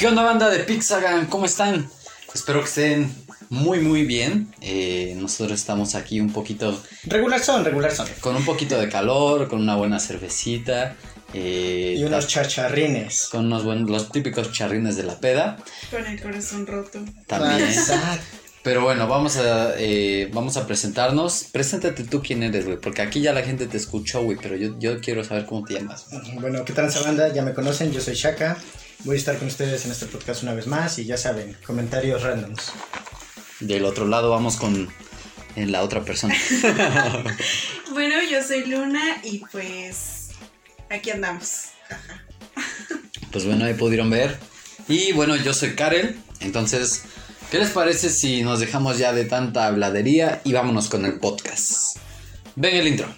¿Qué onda banda de Pixagan? ¿Cómo están? Espero que estén muy muy bien. Eh, nosotros estamos aquí un poquito... Regular son, regular son. Con un poquito de calor, con una buena cervecita. Eh, y unos chacharrines. Con unos buenos, los típicos charrines de la peda. Con el corazón roto. También. Pero bueno, vamos a, eh, vamos a presentarnos. Preséntate tú quién eres, güey, porque aquí ya la gente te escuchó, güey, pero yo, yo quiero saber cómo te llamas. Bueno, ¿qué tal esa banda? Ya me conocen, yo soy Shaka. Voy a estar con ustedes en este podcast una vez más y ya saben, comentarios randoms. Del otro lado vamos con en la otra persona. bueno, yo soy Luna y pues aquí andamos. pues bueno, ahí pudieron ver. Y bueno, yo soy Karel, entonces ¿Qué les parece si nos dejamos ya de tanta habladería y vámonos con el podcast? Ven el intro.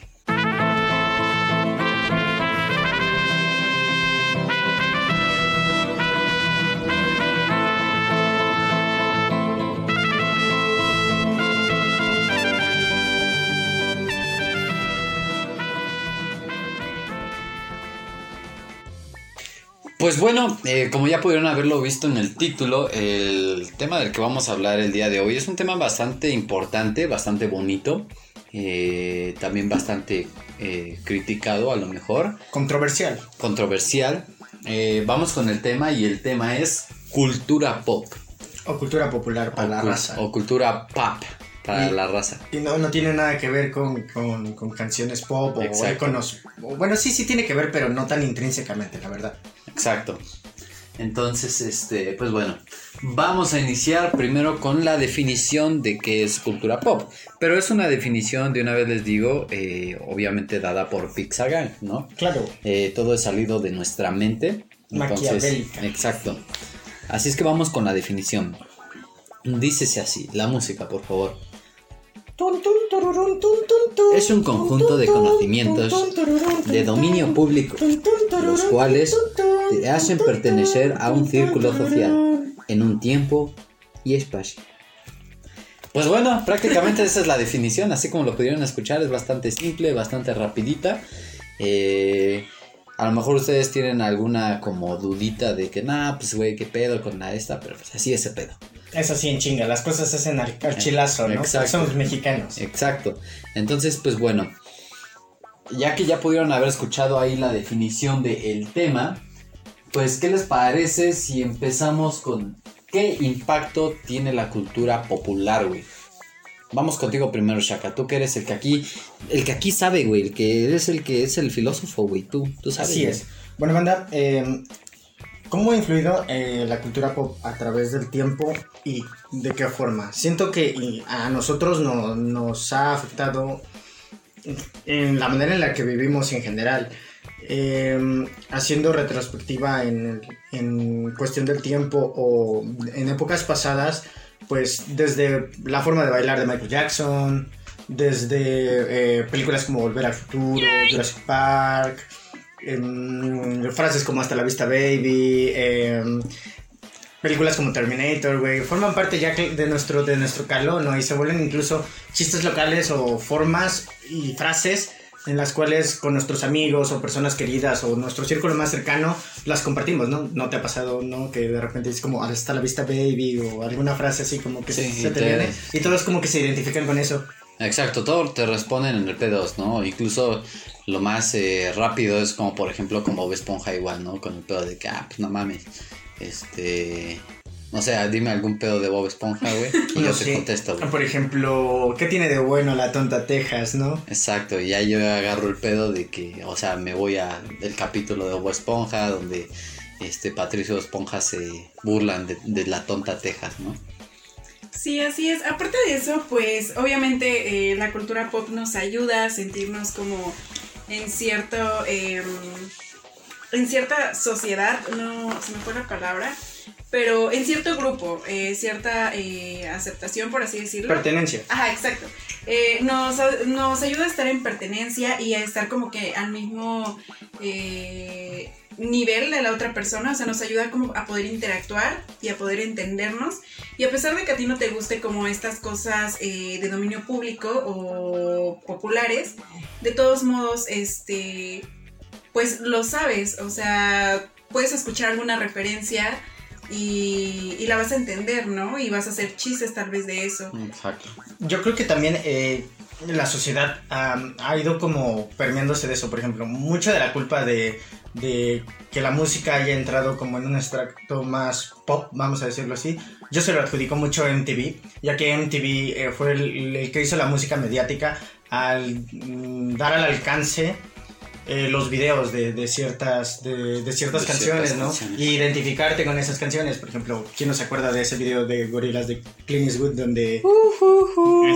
Pues bueno, eh, como ya pudieron haberlo visto en el título, el tema del que vamos a hablar el día de hoy es un tema bastante importante, bastante bonito, eh, también bastante eh, criticado a lo mejor. Controversial. Controversial. vamos con el tema y el tema es cultura pop. O cultura popular para la raza. O cultura pop para la raza. Y no, no tiene nada que ver con, canciones pop o iconos. Bueno, sí, sí tiene que ver, pero no tan intrínsecamente, la verdad. Exacto. Entonces, este, pues bueno, vamos a iniciar primero con la definición de qué es cultura pop. Pero es una definición, de una vez les digo, eh, obviamente dada por Pixagang, ¿no? Claro. Eh, todo es salido de nuestra mente. Entonces, exacto. Así es que vamos con la definición. Dícese así, la música, por favor. Es un conjunto de conocimientos de dominio público, los cuales te hacen pertenecer a un círculo social en un tiempo y espacio. Pues bueno, prácticamente esa es la definición, así como lo pudieron escuchar, es bastante simple, bastante rapidita. Eh, a lo mejor ustedes tienen alguna como dudita de que, nah, pues güey, qué pedo con la esta, pero pues así ese pedo. Es así en chinga, las cosas se hacen al, chilazo, ¿no? Exacto. Somos mexicanos. Exacto. Entonces, pues bueno, ya que ya pudieron haber escuchado ahí la definición del tema, pues, ¿qué les parece si empezamos con qué impacto tiene la cultura popular, güey? Vamos contigo primero, Shaka. Tú que eres el que aquí, el que aquí sabe, güey. El que eres el que es el filósofo, güey. Tú, tú sabes. Así es. Bueno, banda, eh, ¿Cómo ha influido eh, la cultura pop a través del tiempo y de qué forma? Siento que a nosotros no, nos ha afectado en la manera en la que vivimos en general. Em, haciendo retrospectiva en, cuestión del tiempo o en épocas pasadas, pues desde la forma de bailar de Michael Jackson, desde eh, películas como Volver al Futuro, Jurassic Park, frases como Hasta la vista baby, em, películas como Terminator, güey, forman parte ya de nuestro, de nuestro calor, ¿no? Y se vuelven incluso chistes locales o formas y frases en las cuales con nuestros amigos o personas queridas o nuestro círculo más cercano las compartimos, ¿no? ¿No te ha pasado, no? Que de repente es como hasta la vista baby o alguna frase así como que se te viene y todos como que se identifican con eso. Exacto, todos te responden en el P2, ¿no? Incluso lo más eh, rápido es como, por ejemplo, como Bob Esponja igual, ¿no? Con el pedo de que, ah, pues no mames. Este. No sé, dime algún pedo de Bob Esponja, güey. Y yo te contesto, güey. Por ejemplo, ¿qué tiene de bueno la tonta Texas, no? Exacto, y ya yo agarro el pedo de que, o sea, me voy a el capítulo de Bob Esponja donde este Patricio Esponja se burlan de, de la tonta Texas, ¿no? Sí, así es. Aparte de eso, pues obviamente eh, la cultura pop nos ayuda a sentirnos como en cierto, em, en cierta sociedad, no se me fue la palabra, pero en cierto grupo, eh, cierta eh, aceptación, por así decirlo. Pertenencia. Ajá, exacto. nos, nos, ayuda a estar en pertenencia y a estar como que al mismo nivel de la otra persona, o sea, nos ayuda como a poder interactuar y a poder entendernos. Y a pesar de que a ti no te guste como estas cosas eh, de dominio público o populares, de todos modos, este, pues lo sabes, o sea, puedes escuchar alguna referencia y, y la vas a entender, ¿no? Y vas a hacer chistes tal vez de eso. Exacto. Yo creo que también eh, la sociedad ha ido como permeándose de eso. Por ejemplo, mucha de la culpa de, de que la música haya entrado como en un extracto más pop, vamos a decirlo así, yo se lo adjudico mucho a MTV, ya que MTV eh, fue el, el que hizo la música mediática al mm, dar al alcance eh, los videos de, de ciertas, de, de ciertas De canciones, ciertas ¿no? canciones. Y identificarte con esas canciones. Por ejemplo, ¿quién no se acuerda de ese video de Gorilas de Clint Eastwood donde...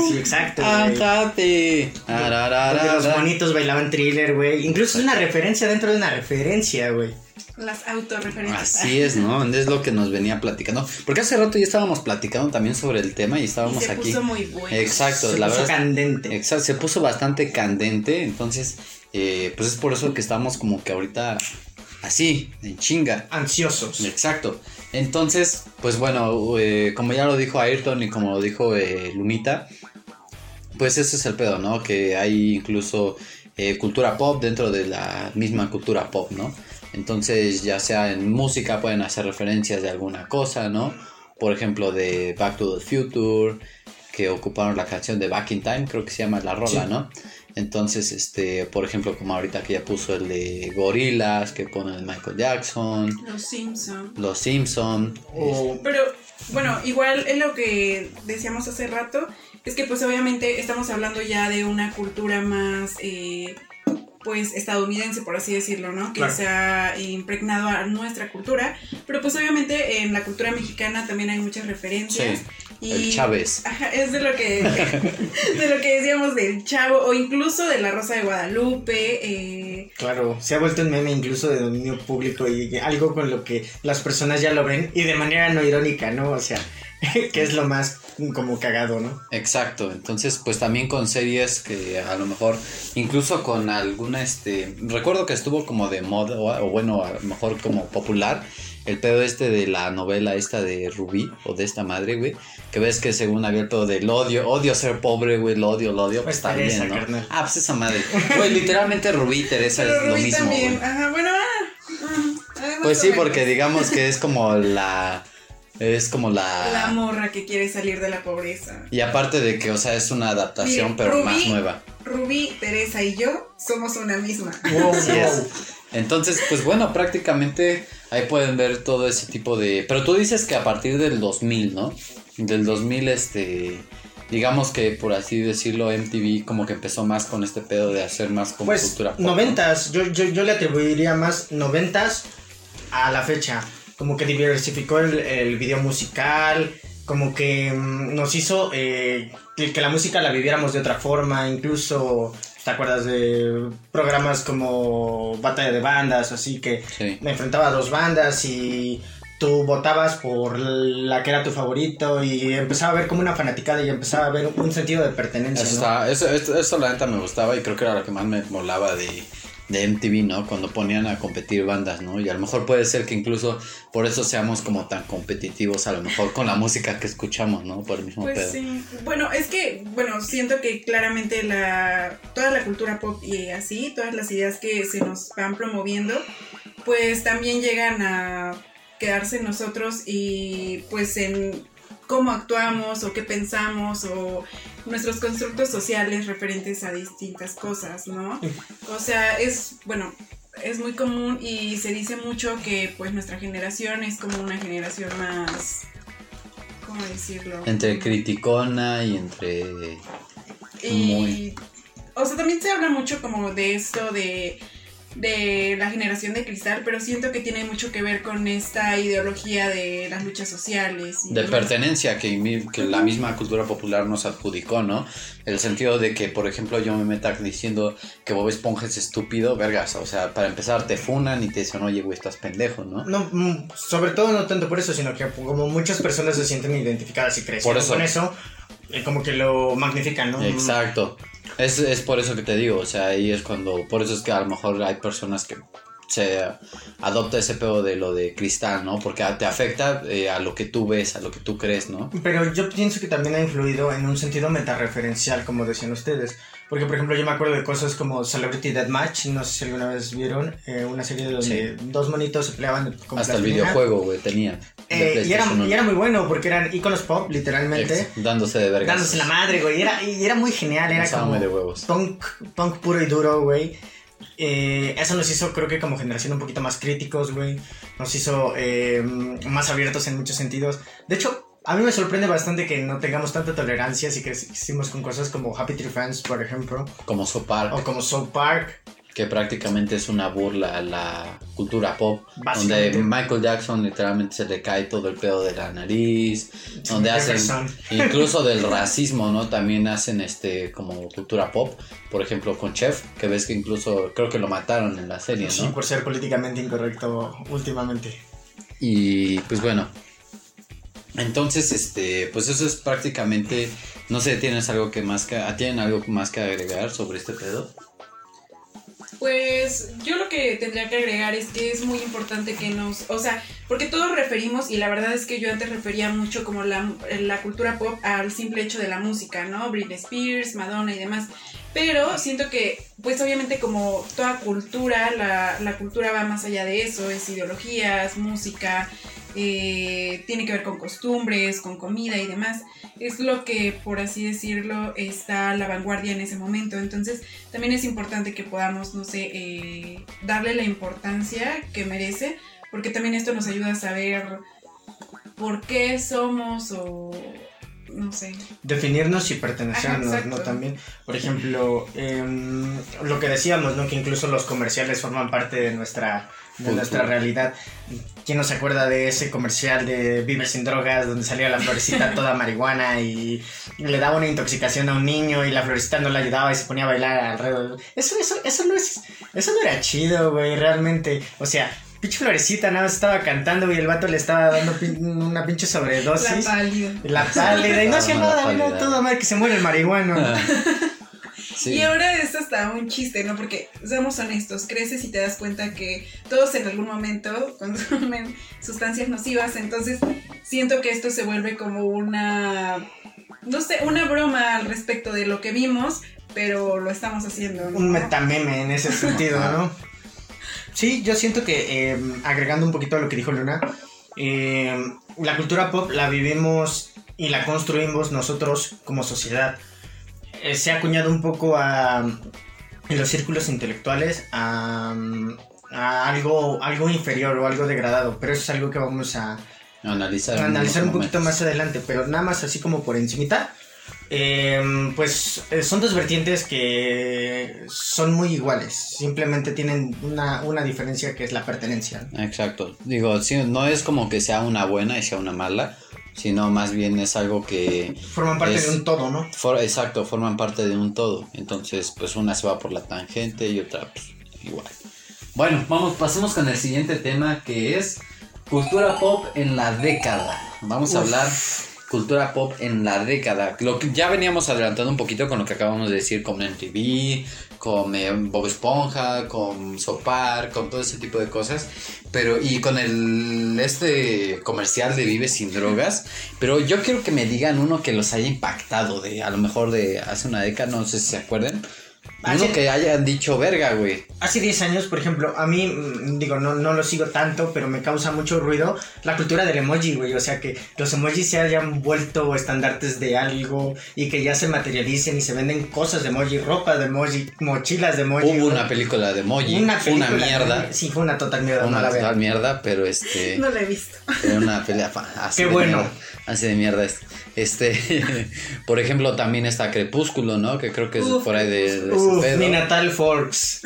Sí, exacto. Ándate. Donde los bonitos bailaban thriller, güey. Incluso es una referencia dentro de una referencia, güey. Las autorreferencias. Así es, ¿no? Es lo que nos venía platicando. Porque hace rato ya estábamos platicando también sobre el tema y Y estábamos se aquí. puso muy bueno. Exacto, Se la puso verdad. candente. Exacto, se puso bastante candente, entonces, eh, pues es por eso que estamos como que ahorita así, en chinga. Ansiosos. Exacto. Entonces, pues bueno, eh, como ya lo dijo Ayrton y como lo dijo eh, Lunita, pues ese es el pedo, ¿no? Que hay incluso eh, cultura pop dentro de la misma cultura pop, ¿no? Entonces, ya sea en música pueden hacer referencias de alguna cosa, ¿no? Por ejemplo, de Back to the Future, que ocuparon la canción de Back in Time, creo que se llama la rola, Sí. ¿no? Entonces, este, por ejemplo, como ahorita que ya puso el de Gorillaz, que pone el Michael Jackson, Los Simpsons. Los Simpson, O Pero bueno, igual es lo que decíamos hace rato, es que pues obviamente estamos hablando ya de una cultura más eh, pues estadounidense, por así decirlo, ¿no? Que Claro. se ha impregnado a nuestra cultura, pero pues obviamente en la cultura mexicana también hay muchas referencias. Sí, y, el Chávez. Ajá, es de lo que de lo que decíamos del chavo o incluso de la Rosa de Guadalupe, eh, Claro, se ha vuelto un meme incluso de dominio público y algo con lo que las personas ya lo ven y de manera no irónica, ¿no? O sea, que es lo más como cagado, ¿no? Exacto, entonces pues también con series que a lo mejor, incluso con alguna, este, recuerdo que estuvo como de moda, o, o bueno, a lo mejor como popular, el pedo este de la novela esta de Rubí, o de esta madre, güey, que ves que según había el pedo del odio, odio ser pobre, güey, lo odio, lo odio, pues Pues bien, ¿no? carnal. Ah, pues esa madre, güey, literalmente Rubí y Teresa pero es lo mismo, también. güey. Ajá, bueno, ah, ah, Pues sí, porque digamos que es como la, es como la... La morra que quiere salir de la pobreza. Y aparte de que, o sea, es una adaptación, pero Rubí- más nueva. Rubí, Teresa y yo somos una misma. Wow, es. Entonces, pues bueno, prácticamente ahí pueden ver todo ese tipo de... Pero tú dices que a partir del 2000, ¿no? Del 2000, este... Digamos que por así decirlo, MTV como que empezó más con este pedo de hacer más como Pues cultura pop, ¿no? noventas, yo, yo, yo le atribuiría más noventas a la fecha. Como que diversificó el, el video musical, como que mm, nos hizo eh, que, que la música la viviéramos de otra forma, incluso, ¿te acuerdas de programas como Batalla de Bandas, así que Sí. me enfrentaba a dos bandas y tú votabas por la que era tu favorito y empezaba a ver como una fanaticada y empezaba a ver un sentido de pertenencia. Eso, ¿no? está- eso, eso, eso la neta me gustaba y creo que era lo que más me molaba de, de MTV, ¿no? Cuando ponían a competir bandas, ¿no? Y a lo mejor puede ser que incluso por eso seamos como tan competitivos, a lo mejor con la música que escuchamos, ¿no? Por el mismo Pues pedo. sí. Bueno, es que, bueno, siento que claramente la toda la cultura pop y así, todas las ideas que se nos van promoviendo, pues también llegan a quedarse en nosotros y pues en cómo actuamos o qué pensamos o nuestros constructos sociales referentes a distintas cosas, ¿no? O sea, es, bueno, es muy común y se dice mucho que pues nuestra generación es como una generación más, ¿cómo decirlo? Entre criticona y entre... Y, Muy. o sea, también se habla mucho como de esto de, de la generación de cristal, pero siento que tiene mucho que ver con esta ideología de las luchas sociales. y De demás. pertenencia que, la misma cultura popular nos adjudicó, ¿no? El sentido de que, por ejemplo, yo me meta diciendo que Bob Esponja es estúpido, vergas. O sea, para empezar, te funan y te dicen, oye, güey, estás pendejo, ¿no? No, mm, sobre todo no tanto por eso, sino que como muchas personas se sienten identificadas y crecen Por eso. con eso, eh, como que lo magnifican, ¿no? Exacto. Es, es por eso que te digo, o sea, ahí es cuando, por eso es que a lo mejor hay personas que se adopta ese pedo de lo de cristal, ¿no? Porque te afecta eh, a lo que tú ves, a lo que tú crees, ¿no? Pero yo pienso que también ha influido en un sentido metareferencial, como decían ustedes. Porque, por ejemplo, yo me acuerdo de cosas como Celebrity Deathmatch, no sé si alguna vez vieron, eh, una serie donde dos monitos se peleaban como Hasta el videojuego, güey, tenía. Eh, y, era, PlayStation y era muy bueno porque eran iconos pop, literalmente. Ex, dándose de vergas. Dándose la madre, güey. Y era, y era muy genial, era como de huevos. punk, punk puro y duro, güey. Eh, eso nos hizo, creo que como generación, un poquito más críticos, güey. Nos hizo eh, más abiertos en muchos sentidos. De hecho, a mí me sorprende bastante que no tengamos tanta tolerancia si crecimos con cosas como Happy Tree Friends, por ejemplo. Como Sopar, O como South Park. que prácticamente es una burla a la cultura pop. Donde. Michael Jackson literalmente se le cae todo el pedo de la nariz. donde hacen incluso del racismo, ¿no? También hacen este como cultura pop. Por ejemplo, con Chef, que ves que incluso creo que lo mataron en la serie, Sí, ¿no? por ser políticamente incorrecto últimamente. Y pues bueno. Entonces, este, pues eso es prácticamente, no sé, ¿tienes algo que más que, ¿tienen algo más que agregar sobre este pedo? Pues yo lo que tendría que agregar es que es muy importante que nos, o sea, porque todos referimos, y la verdad es que yo antes refería mucho como la, la cultura pop al simple hecho de la música, ¿no? Britney Spears, Madonna y demás. Pero siento que, pues obviamente como toda cultura, la, la cultura va más allá de eso, es ideologías, música, eh, tiene que ver con costumbres, con comida y demás. Es lo que, por así decirlo, está a la vanguardia en ese momento. Entonces, también es importante que podamos, no sé, eh, darle la importancia que merece, porque también esto nos ayuda a saber por qué somos o no sé. Definirnos y pertenecernos, Ajá, ¿no? También, por ejemplo, em, lo que decíamos, ¿no? Que incluso los comerciales forman parte de nuestra, de nuestra realidad. ¿Quién no se acuerda de ese comercial de Vive sin drogas, donde salía la florecita toda marihuana y le daba una intoxicación a un niño y la florecita no le ayudaba y se ponía a bailar alrededor? Eso, eso, eso no es, eso no era chido, güey, realmente. O sea, pinche florecita nada más estaba cantando y el vato le estaba dando pin- una pinche La sobredosis. pálida. La pálida, y no hacía nada, no, todo mal que se muere el marihuano. Sí. Y ahora es hasta un chiste, ¿no? Porque, seamos honestos, creces y te das cuenta que todos en algún momento consumen sustancias nocivas, entonces siento que esto se vuelve como una, no sé, una broma al respecto de lo que vimos, pero lo estamos haciendo, ¿no? Un metameme en ese sentido, ¿no? Sí, yo siento que eh, agregando un poquito a lo que dijo Luna, eh, la cultura pop la vivimos y la construimos nosotros como sociedad. Eh, se ha acuñado un poco a, en los círculos intelectuales a, a algo, algo inferior o algo degradado, pero eso es algo que vamos a, analizar, analizar un poquito más adelante, pero nada más así como por encimita. eh, pues eh, son dos vertientes que son muy iguales, simplemente tienen una, una diferencia que es la pertenencia. Exacto. Digo, sí, no es como que sea una buena y sea una mala, sino más bien es algo que Forman parte Es- de un todo, ¿no? For- exacto, forman parte de un todo. Entonces, pues una se va por la tangente y otra, pues, igual. Bueno, vamos, pasemos con el siguiente tema que es cultura pop en la década. Vamos a hablar cultura pop en la década. Lo que ya veníamos adelantando un poquito con lo que acabamos de decir con MTV, con eh, Bob Esponja, con Sopar, con todo ese tipo de cosas. Pero, y con el este comercial de Vive sin drogas. Pero yo quiero que me digan uno que los haya impactado de, a lo mejor de hace una década, no sé si se acuerdan. Uno Hace- que hayan dicho verga, güey. Hace 10 años, por ejemplo, a mí, mm, digo, no, no lo sigo tanto, pero me causa mucho ruido la cultura del emoji, güey. O sea, que los emojis se hayan vuelto estandartes de algo y que ya se materialicen y se venden cosas de emoji, ropa de emoji, mochilas de emoji. Hubo güey. una película de Emoji, Una fue una película, mierda. güey. Sí, fue una total mierda. No una la vean. total mierda, pero este. No lo he visto. Era una pelea así Qué de bueno. mierda, así de mierda es. Este, por ejemplo, también está Crepúsculo, ¿no? Que creo que es Uf, por ahí de, de ese pedo. mi Natal Forks.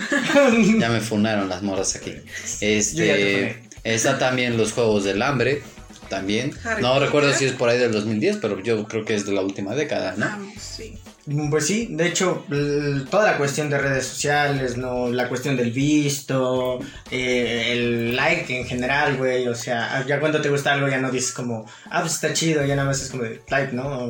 Ya me funaron las morras aquí. Este, te está también los Juegos del Hambre, también. Harry no recuerdo si es por ahí del 2010, pero yo creo que es de la última década, ¿no? Vamos, sí. Pues sí, de hecho, toda la cuestión de redes sociales, ¿no? La cuestión del visto, eh, el like en general, güey. O sea, ya cuando te gusta algo ya no dices como, ah, pues está chido, ya nada más es como de like, ¿no?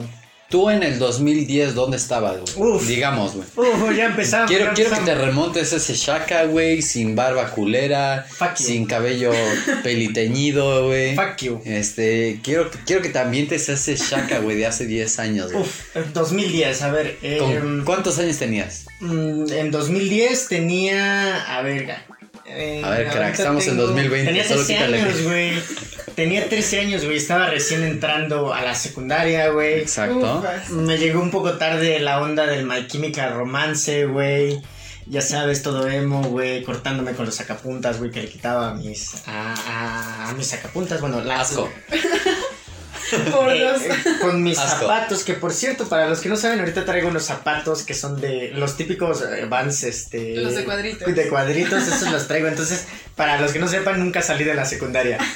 Tú en el 2010, ¿dónde estabas, güey? Uf. Digamos, güey. Uh, ya empezamos. Quiero, ya quiero que te remontes ese Shaka, güey, sin barba culera, Fuck you. sin cabello peliteñido, güey. Fuck you. Este, quiero, quiero que te ambientes a ese Shaka, güey, de hace 10 años, güey. Uf, en 2010, a ver. ¿Con em, ¿Cuántos años tenías? mm, en 2010 tenía. A ver, eh, A ver, crack, estamos en 2020, Tenía solo 13 quítale. años, güey. Tenía 13 años, güey. Estaba recién entrando a la secundaria, güey. Exacto. Me llegó un poco tarde la onda del My Chemical Romance, güey. Ya sabes, todo emo, güey, cortándome con los sacapuntas, güey, que le quitaba a mis, a, a, a mis sacapuntas, bueno, las, Asco. Por eh, los... eh, con mis Asco. zapatos, que por cierto, para los que no saben, ahorita traigo unos zapatos que son de los típicos eh, Vans, este... Los de cuadritos. De cuadritos, esos los traigo, entonces, para los que no sepan, nunca salí de la secundaria.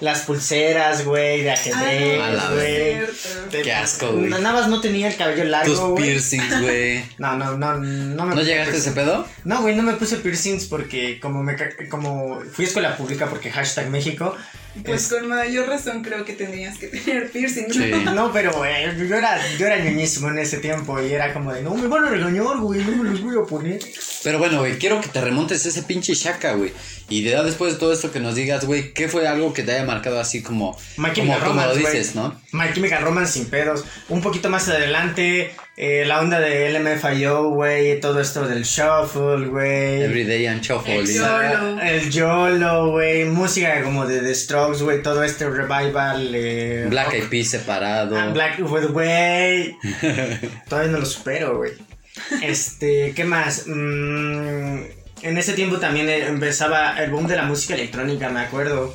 Las pulseras, güey, de A ajedrez, güey. Qué asco, güey. Nada más no tenía el cabello Tus largo, güey. piercings, güey. No, no, no, no me ¿No llegaste a ese pedo? No, güey, no me puse piercings porque como me como fui a escuela pública porque hashtag México. Pues es- con mayor razón creo que tendrías que tener piercing. ¿no? Sí. no, pero güey, yo era, yo era ñoñísimo en ese tiempo y era como de, no, me van a regañar, güey, no me los voy a poner. Pero bueno, güey, quiero que te remontes a ese pinche Shaka, güey. Y ya después de todo esto que nos digas, güey, ¿qué fue algo que te haya marcado así como, My como, como lo Romance, güey. dices, no? My Chemical Romance sin pedos. Un poquito más adelante, eh, la onda de LMFIO, güey, todo esto del shuffle, güey. Everyday and Shuffle. El YOLO. El YOLO, güey, música como de The Strokes, güey, todo este revival. Eh, Black Eyed Peas separado. Ah, Black with Way. Todavía no lo supero, güey. Este, ¿qué más? Mm, en ese tiempo también eh, empezaba el boom de la música electrónica, me acuerdo.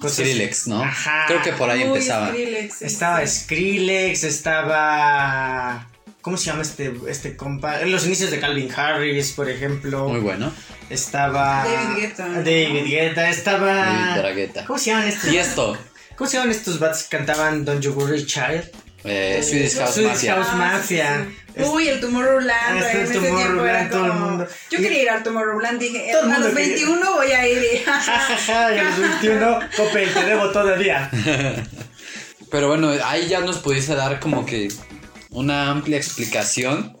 Cosas- Skrillex, ¿no? Ajá. Creo que por ahí empezaba. Skrillex, sí, Estaba sí. Skrillex, estaba. ¿Cómo se llama este, este compa? En los inicios de Calvin Harris, por ejemplo. Muy bueno. Estaba. David Guetta. David Guetta, estaba. David. ¿Cómo se llaman estos? Y esto, ¿Cómo se llaman estos bats que cantaban Don't You Worry Child? Eh, Swedish House Swedish Mafia. House Ah, Mafia. sí, sí. Uy, el Tomorrowland. Ah, en el ese tiempo era todo el mundo. Yo Y- quería ir al Tomorrowland, dije, Todo el a los quería. 21 voy a ir. y- Jajaja, y a los 21, Coppel, te debo todavía. Pero bueno, ahí ya nos pudiese dar como que una amplia explicación,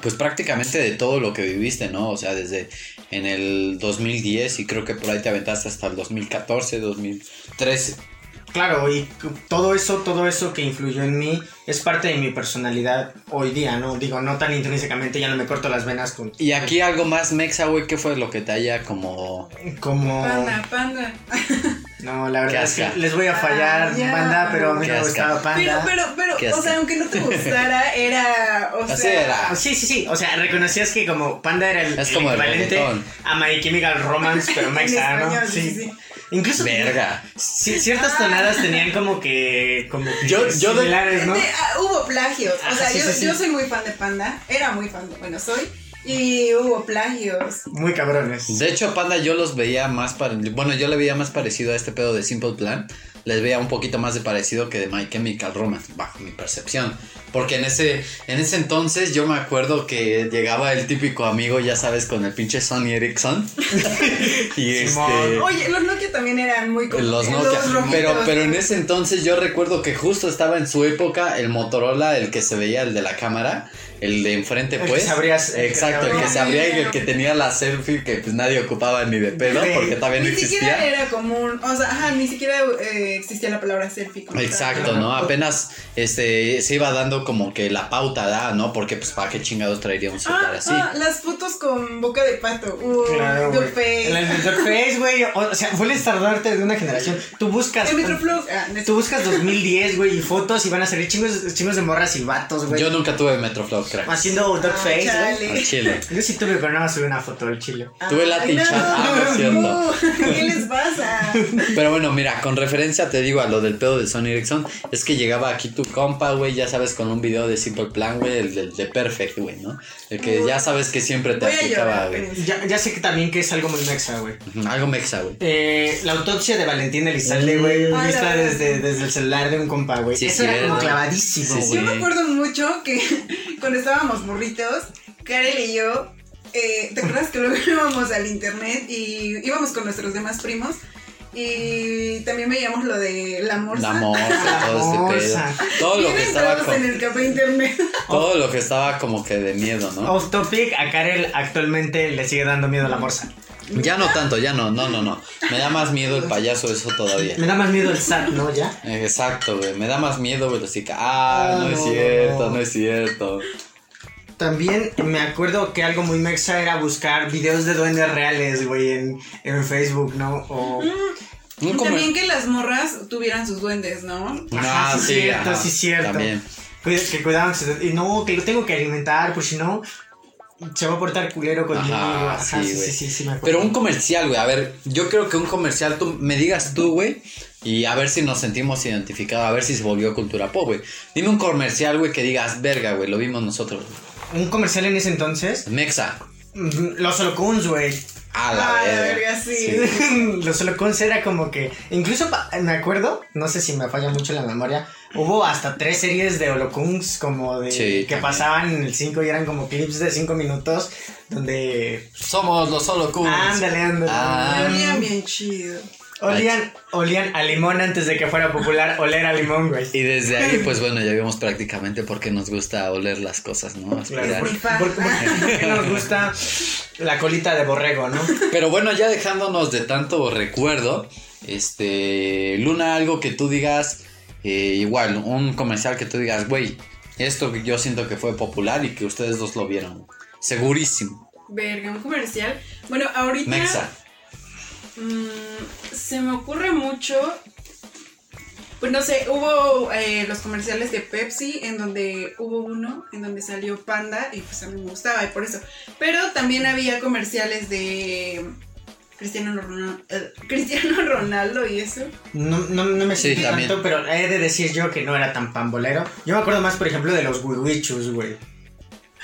pues prácticamente de todo lo que viviste, ¿no? O sea, desde en el 2010 y creo que por ahí te aventaste hasta el 2014, 2013. Claro, y todo eso, todo eso que influyó en mí es parte de mi personalidad hoy día, ¿no? Digo, no tan intrínsecamente, ya no me corto las venas con... Y aquí algo más mexa, güey, ¿qué fue lo que te haya como... Como... Panda, panda. No, la verdad es que les voy a fallar, Ah, ya. banda, pero a mí me gustaba Pero, Panda. pero, pero, Qué o sea, aunque no te gustara, era. O Así sea, era. Sí, sí, sí, o sea, reconocías que como Panda era el, Es el como el equivalente a My Chemical Romance, pero mexa, ¿no? español, sí, sí. Incluso Verga. sí, ciertas tonadas tenían como que como que Yo- yo de- ¿no? De- ah, hubo plagios. O Ajá, sea, sí, yo, sí, sí. yo soy muy fan de Panda. Era muy fan de. Bueno, soy. Y hubo plagios. Muy cabrones. De hecho, Panda yo los veía más para... Bueno, yo le veía más parecido a este pedo de Simple Plan. Les veía un poquito más de parecido que de My Chemical Romance, bajo mi percepción. Porque en ese, en ese entonces yo me acuerdo que llegaba el típico amigo, ya sabes, con el pinche Sony Ericsson. y este... Simón. Oye, los Nokia también eran muy como- Los Nokia. pero, pero en ese entonces yo recuerdo que justo estaba en su época el Motorola, el que se veía, el de la cámara, el de enfrente, El que pues. se abría- el que Exacto, se el que se abría y el que tenía la selfie que pues nadie ocupaba ni de pedo, porque también no Ni siquiera era común. O sea, ajá, ni siquiera eh, existía la palabra selfie. como tal. Exacto, ¿no? Apenas este se iba dando como que la pauta da, ¿no? Porque pues para qué chingados traería un celular Ah, así. ah, las fotos con boca de pato. Uh, Claro, güey. El el Duckface, güey. O, sea, fue el estandarte de una generación. Tú buscas. Metroflog. Ah, Tú buscas 2010, güey, y fotos y van a salir chingos, chingos de morras y vatos, güey. Yo nunca tuve Metroflog, crack. Haciendo Ah, güey. chale. Al chile. Yo sí tuve, pero nada más subí una foto del chile. Tuve no, no cierto. no, ¿Qué les pasa? Pero bueno, mira, con referencia te digo a lo del pedo de Sony Ericsson, es que llegaba aquí tu compa, güey, ya sabes, con un video de Simple Plan, güey, el del de Perfect, güey, ¿no? El que ya sabes que siempre te aplicaba, güey. Ya, ya sé que también que es algo muy mexa, güey. Algo mexa, güey. Eh, la autopsia de Valentín Elizalde, güey, Ah, vista desde, desde el celular de un compa, güey. Sí, Eso era cierto. como clavadísimo, Sí, güey. Yo me acuerdo mucho que cuando estábamos burritos, Karel y yo, eh, ¿te acuerdas que luego íbamos al internet y íbamos con nuestros demás primos? Y también veíamos lo de la morsa. La morsa, todo este pedo. Todo lo que estaba en como, el café internet. todo lo que estaba como que de miedo, ¿no? Off topic, a Karel actualmente le sigue dando miedo la morsa. Ya no tanto, ya no, no, no, no. Me da más miedo el payaso eso todavía. Le da más miedo el SAT, ¿no? ¿Ya? Exacto, güey. Me da más miedo, güey. Así que, ah, no es no, cierto, no. no es cierto. También me acuerdo que algo muy mexa era buscar videos de duendes reales, güey, en, en Facebook, ¿no? O... Un Y también que las morras tuvieran sus duendes, ¿no? Ajá, Ah, sí, sí, cierto, ajá, sí, cierto. También. Que cuidaban y no, que lo tengo que alimentar, pues si no, se va a portar culero conmigo. Ajá, Ajá, sí, sí, sí, sí, sí, me acuerdo. Pero un comercial, güey. A ver, yo creo que un comercial, tú me digas tú, güey. Y a ver si nos sentimos identificados, a ver si se volvió cultura pop, güey. Dime un comercial, güey, que digas, verga, güey, lo vimos nosotros. Un comercial en ese entonces, Mexa. los holocuns, güey. A la Ah, verga. verga, sí. los holocuns era como que, incluso pa- me acuerdo, no sé si me falla mucho la memoria, hubo hasta tres series de holocuns como de Sí, que también. pasaban en el 5 y eran como clips de 5 minutos donde Somos los solo cool. ándale, ándale. Ah. Bien chido. Olían, olían a limón antes de que fuera popular oler a limón, güey. Y desde ahí, pues bueno, ya vimos prácticamente por qué nos gusta oler las cosas, ¿no? Claro, porque, Rifa. porque- porque nos gusta la colita de borrego, ¿no? Pero bueno, ya dejándonos de tanto recuerdo, este, Luna, algo que tú digas, eh, igual, un comercial que tú digas, güey, esto yo siento que fue popular y que ustedes dos lo vieron. Segurísimo. Verga, un comercial. Bueno, ahorita. Mexa. Mm, se me ocurre mucho. Pues no sé, hubo eh, los comerciales de Pepsi en donde hubo uno en donde salió Panda y pues a mí me gustaba y por eso. Pero también había comerciales de Cristiano Ronaldo, Cristiano Ronaldo y eso. No, no, no me Sí, sentí también. tanto, pero he de decir yo que no era tan pambolero. Yo me acuerdo más, por ejemplo, de los wiwichus, güey.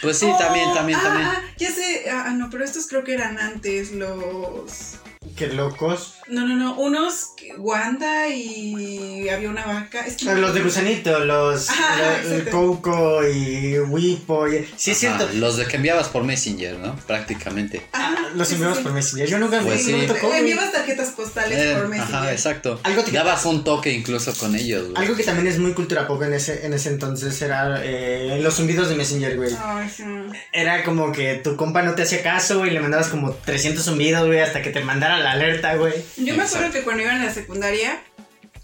Pues sí, Oh, también, también, ah, también. ah, ya sé, ah, no, pero estos creo que eran antes los... Qué locos. No, no, no, unos Wanda y había una vaca. Es que Ah, Los de gusanito, los Ajá, exacto. Coco y Wipo. y- Sí, es cierto. Los de que enviabas por Messenger, ¿no? Prácticamente. Ajá, Los sí, por. Messenger. Yo nunca Pues no sí. tocó. Enviabas tarjetas postales Eh, por Messenger. ajá, exacto. Algo que- Dabas un toque incluso con ellos, güey. Algo que también es muy cultura pop en ese, en ese entonces era eh, los zumbidos de Messenger, güey. Ay, sí. Era como que tu compa no te hacía caso, güey, le mandabas como 300 zumbidos, güey, hasta que te mandara la alerta, güey. Yo me acuerdo que cuando iba en la secundaria,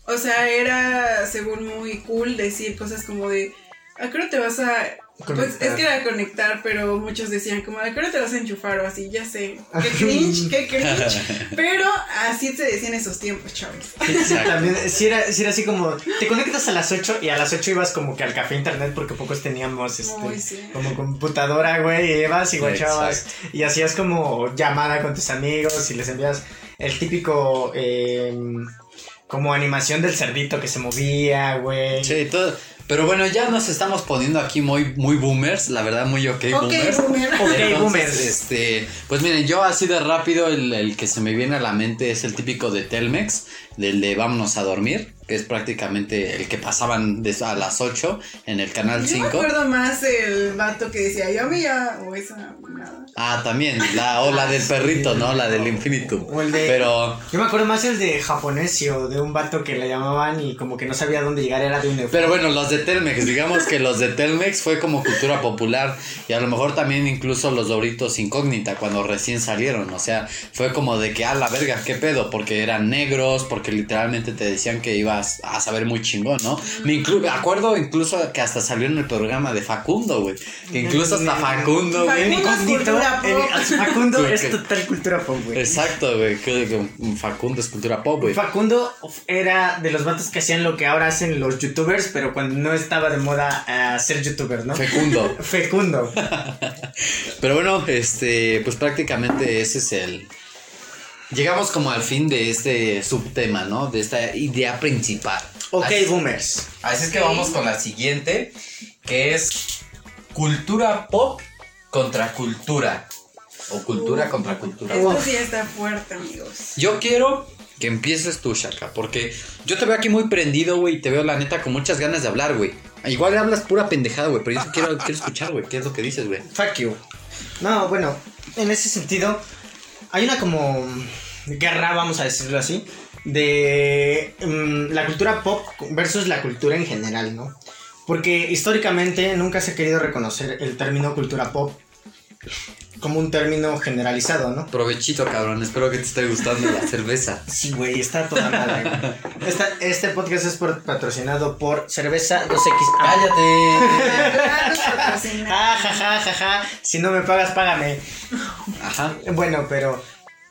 o sea, era según muy cool decir cosas como de, ¿a qué hora te vas a...? Pues Conectar. es que era conectar, pero muchos decían como, ¿a qué hora te vas a enchufar? O así, ya sé. Qué cringe, qué cringe. Pero así se decía en esos tiempos, chavos. Sí, también, sí era, sí era así como, te conectas a las 8 y a las 8 ibas como que al café internet porque pocos teníamos este, sí. como computadora, güey, y ibas y guachabas y hacías como llamada con tus amigos y les envías el típico, eh, como animación del cerdito que se movía, güey. Sí, todo. Pero bueno, ya nos estamos poniendo aquí muy, muy boomers, la verdad, muy ok, Ok, boomers. boomer. Ok, Entonces, boomers. Este, pues miren, yo así de rápido, el, el que se me viene a la mente es el típico de Telmex, del de Vámonos a dormir, es prácticamente el que pasaban de- a las 8 en el canal Yo me 5. acuerdo más el vato que decía, yo me ya, o esa nada. Ah, también, la, o la del perrito, ¿no? La del infinito. O el de- Pero, Yo me acuerdo más el de japonesio, de un vato que le llamaban y como que no sabía dónde llegar, era de un pero bueno, los de Telmex, digamos que los de Telmex fue como cultura popular y a lo mejor también incluso los Doritos incógnita cuando recién salieron, o sea, fue como de que, ah, la verga, qué pedo, porque eran negros, porque literalmente te decían que ibas a saber muy chingón, ¿no? Me inclu- acuerdo incluso que hasta salió en el programa de Facundo, güey, que incluso hasta Facundo, güey. Facundo Facundo es total cultura pop, güey. Exacto, güey, Facundo es cultura pop, güey. Facundo era de los vatos que hacían lo que ahora hacen los youtubers, pero cuando no estaba de moda eh, ser youtuber, ¿no? Fecundo. Fecundo. Pero bueno, este, pues prácticamente ese es el. Llegamos como al fin de este subtema, ¿no? De esta idea principal. Ok, Así, boomers. así es que vamos con la siguiente, que es cultura pop contra cultura. O cultura contra cultura. Esto sí está fuerte, amigos. Yo quiero que empieces tú, Shaka, porque yo te veo aquí muy prendido, güey, y te veo la neta con muchas ganas de hablar, güey. Igual hablas pura pendejada, güey, pero yo quiero, quiero escuchar, güey, qué es lo que dices, güey. Fuck you. No, bueno, en ese sentido, hay una como guerra, vamos a decirlo así, de mm, la cultura pop versus la cultura en general, ¿no? Porque históricamente nunca se ha querido reconocer el término cultura pop como un término generalizado, ¿no? Provechito, cabrón. Espero que te esté gustando la cerveza. Sí, güey, está toda madre. güey. Esta- este podcast es por- patrocinado por Cerveza 2X. ¡Cállate! Claro, patrocina. Ah, ja, ja, ja, ja. Si no me pagas, págame. Ajá. Bueno, pero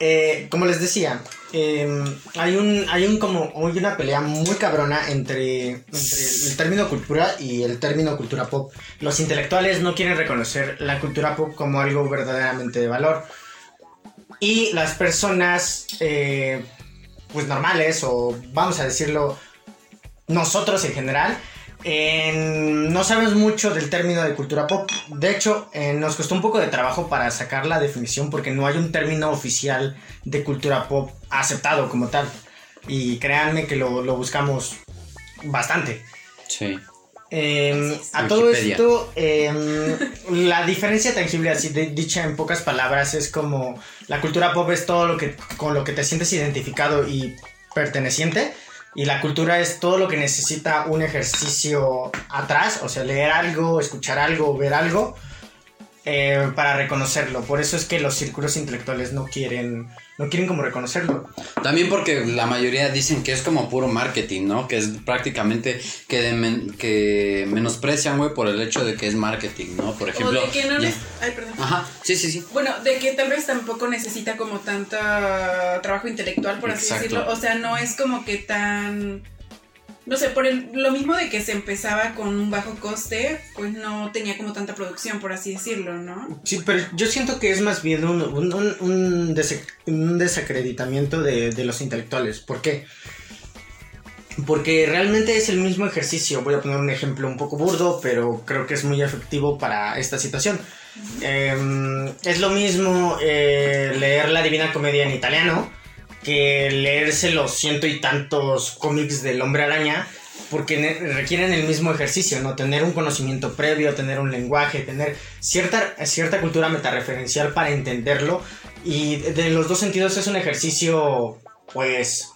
eh, como les decía, eh, hay un, hay un como, hay una pelea muy cabrona entre, entre el término cultura y el término cultura pop. Los intelectuales no quieren reconocer la cultura pop como algo verdaderamente de valor. Y las personas, eh, pues normales, o vamos a decirlo, nosotros en general, en- no sabemos mucho del término de cultura pop. De hecho, eh, nos costó un poco de trabajo para sacar la definición porque no hay un término oficial de cultura pop aceptado como tal. Y créanme que lo, lo buscamos bastante. Sí. Eh, a todo esto, eh, la diferencia tangible, así de- dicha en pocas palabras, es como la cultura pop es todo lo que con lo que te sientes identificado y perteneciente. Y la cultura es todo lo que necesita un ejercicio atrás, o sea, leer algo, escuchar algo, ver algo, eh, para reconocerlo. Por eso es que los círculos intelectuales no quieren, no quieren como reconocerlo. También porque la mayoría dicen que es como puro marketing, ¿no? Que es prácticamente que, de men- que menosprecian, güey, por el hecho de que es marketing, ¿no? Por ejemplo. o de que no les... Ay, perdón. Ajá, sí, sí, sí. Bueno, de que tal vez tampoco necesita como tanto trabajo intelectual, por así Exacto. decirlo. O sea, no es como que tan... No sé, por el- lo mismo de que se empezaba con un bajo coste, pues no tenía como tanta producción, por así decirlo, ¿no? Sí, pero yo siento que es más bien un, un, un- un desacreditamiento de, de los intelectuales. ¿Por qué? Porque realmente es el mismo ejercicio. Voy a poner un ejemplo un poco burdo, pero creo que es muy efectivo para esta situación. Eh, es lo mismo eh, leer la Divina Comedia en italiano que leerse los ciento y tantos cómics del Hombre Araña, porque requieren el mismo ejercicio, ¿no? Tener un conocimiento previo, tener un lenguaje, tener cierta, cierta cultura metareferencial para entenderlo. Y de los dos sentidos es un ejercicio, pues,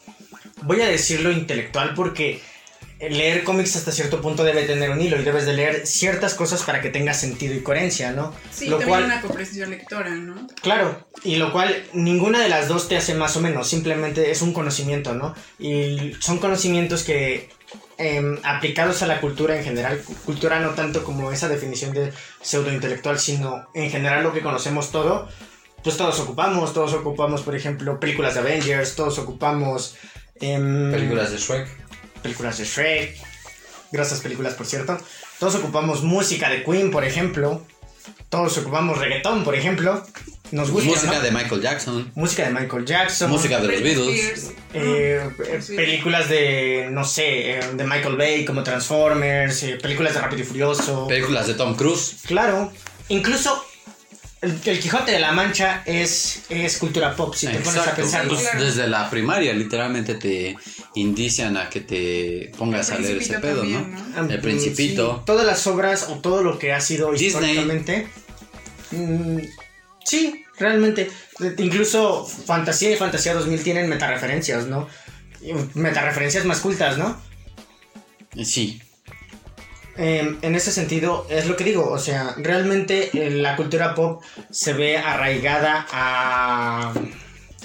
voy a decirlo intelectual porque leer cómics hasta cierto punto debe tener un hilo y debes de leer ciertas cosas para que tenga sentido y coherencia, ¿no? Sí, Lo también cual- una comprensión lectora, ¿no? Claro, y lo cual ninguna de las dos te hace más o menos, simplemente es un conocimiento, ¿no? Y son conocimientos que em, aplicados a la cultura en general, cu- cultura no tanto como esa definición de pseudointelectual, sino en general lo que conocemos todo, pues todos ocupamos, todos ocupamos, por ejemplo, películas de Avengers, todos ocupamos... em, Películas de Shrek. Películas de Shrek, grasas películas por cierto. Todos ocupamos música de Queen, por ejemplo. Todos ocupamos reggaetón, por ejemplo. Nos gusta, Música ¿no? de Michael Jackson. música de Michael Jackson. Música de los Beatles. Eh, eh, películas de, no sé, eh, de Michael Bay como Transformers, eh, películas de Rápido y Furioso. Películas de Tom Cruise. Claro, incluso el, el Quijote de la Mancha es, es cultura pop, si te pones a Exacto. pensarlo. Pues claro. desde la primaria literalmente te indician a que te pongas a leer ese Principito pedo, también, ¿no? ¿no? El Principito. Sí, todas las obras o todo lo que ha sido Disney. históricamente. mm, sí, realmente. Incluso Fantasía y Fantasía 2000 tienen metareferencias, ¿no? Metareferencias más cultas, ¿no? Sí. Eh, en ese sentido, es lo que digo, o sea, realmente eh, la cultura pop se ve arraigada a,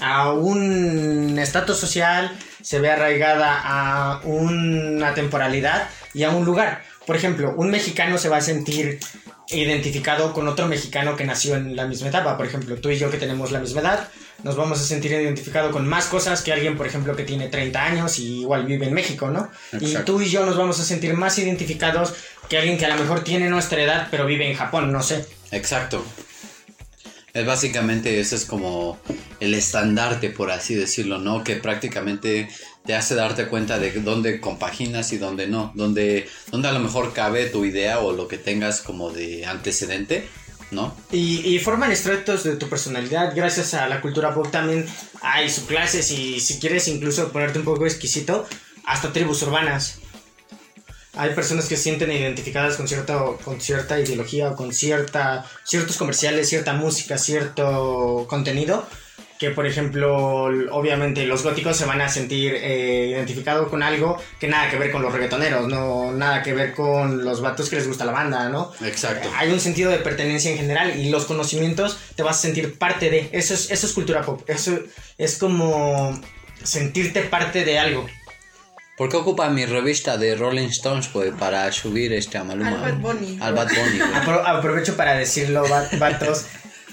a un estatus social, se ve arraigada a una temporalidad y a un lugar. Por ejemplo, un mexicano se va a sentir identificado con otro mexicano que nació en la misma etapa. Por ejemplo, tú y yo que tenemos la misma edad, nos vamos a sentir identificados con más cosas que alguien, por ejemplo, que tiene 30 años y igual vive en México, ¿no? Y tú y yo nos vamos a sentir más identificados que alguien que a lo mejor tiene nuestra edad pero vive en Japón, no sé. Exacto. Es básicamente ese es como el estandarte, por así decirlo, ¿no? Que prácticamente te hace darte cuenta de dónde compaginas y dónde no. Dónde, dónde a lo mejor cabe tu idea o lo que tengas como de antecedente, ¿no? Y, y forman extractos de tu personalidad gracias a la cultura pop también hay subclases y si quieres incluso ponerte un poco exquisito, hasta tribus urbanas. Hay personas que se sienten identificadas con cierta, con cierta ideología o con cierta, ciertos comerciales, cierta música, cierto contenido que por ejemplo, obviamente los góticos se van a sentir eh, identificados con algo que nada que ver con los reggaetoneros, no nada que ver con los vatos que les gusta la banda, ¿no? Exacto. Hay un sentido de pertenencia en general y los conocimientos te vas a sentir parte de, eso es, eso es cultura pop, eso es como sentirte parte de algo. ¿Por qué ocupa mi revista de Rolling Stones, pues, para subir este a Maluma? Al Bad Bunny. Al Bad Bunny, güey. Apro- aprovecho para decirlo, va- vatos.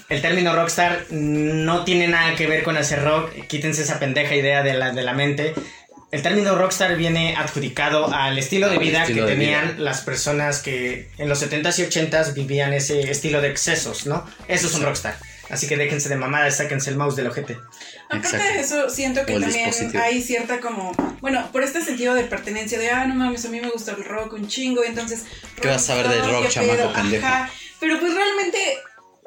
El término rockstar no tiene nada que ver con hacer rock. Quítense esa pendeja idea de la, de la mente. El término rockstar viene adjudicado al estilo de vida estilo que de tenían vida. las personas que en los 70s y 80s vivían ese estilo de excesos, ¿no? Eso es un rockstar. Así que déjense de mamadas, sáquense el mouse del ojete. Aparte Exacto. de eso, siento que también dispositivo. hay cierta como, bueno, por este sentido de pertenencia de, ah, no mames, a mí me gusta el rock un chingo, y entonces... ¿Qué vas a saber del rock, chamaco pendejo? Ajá, pero pues realmente,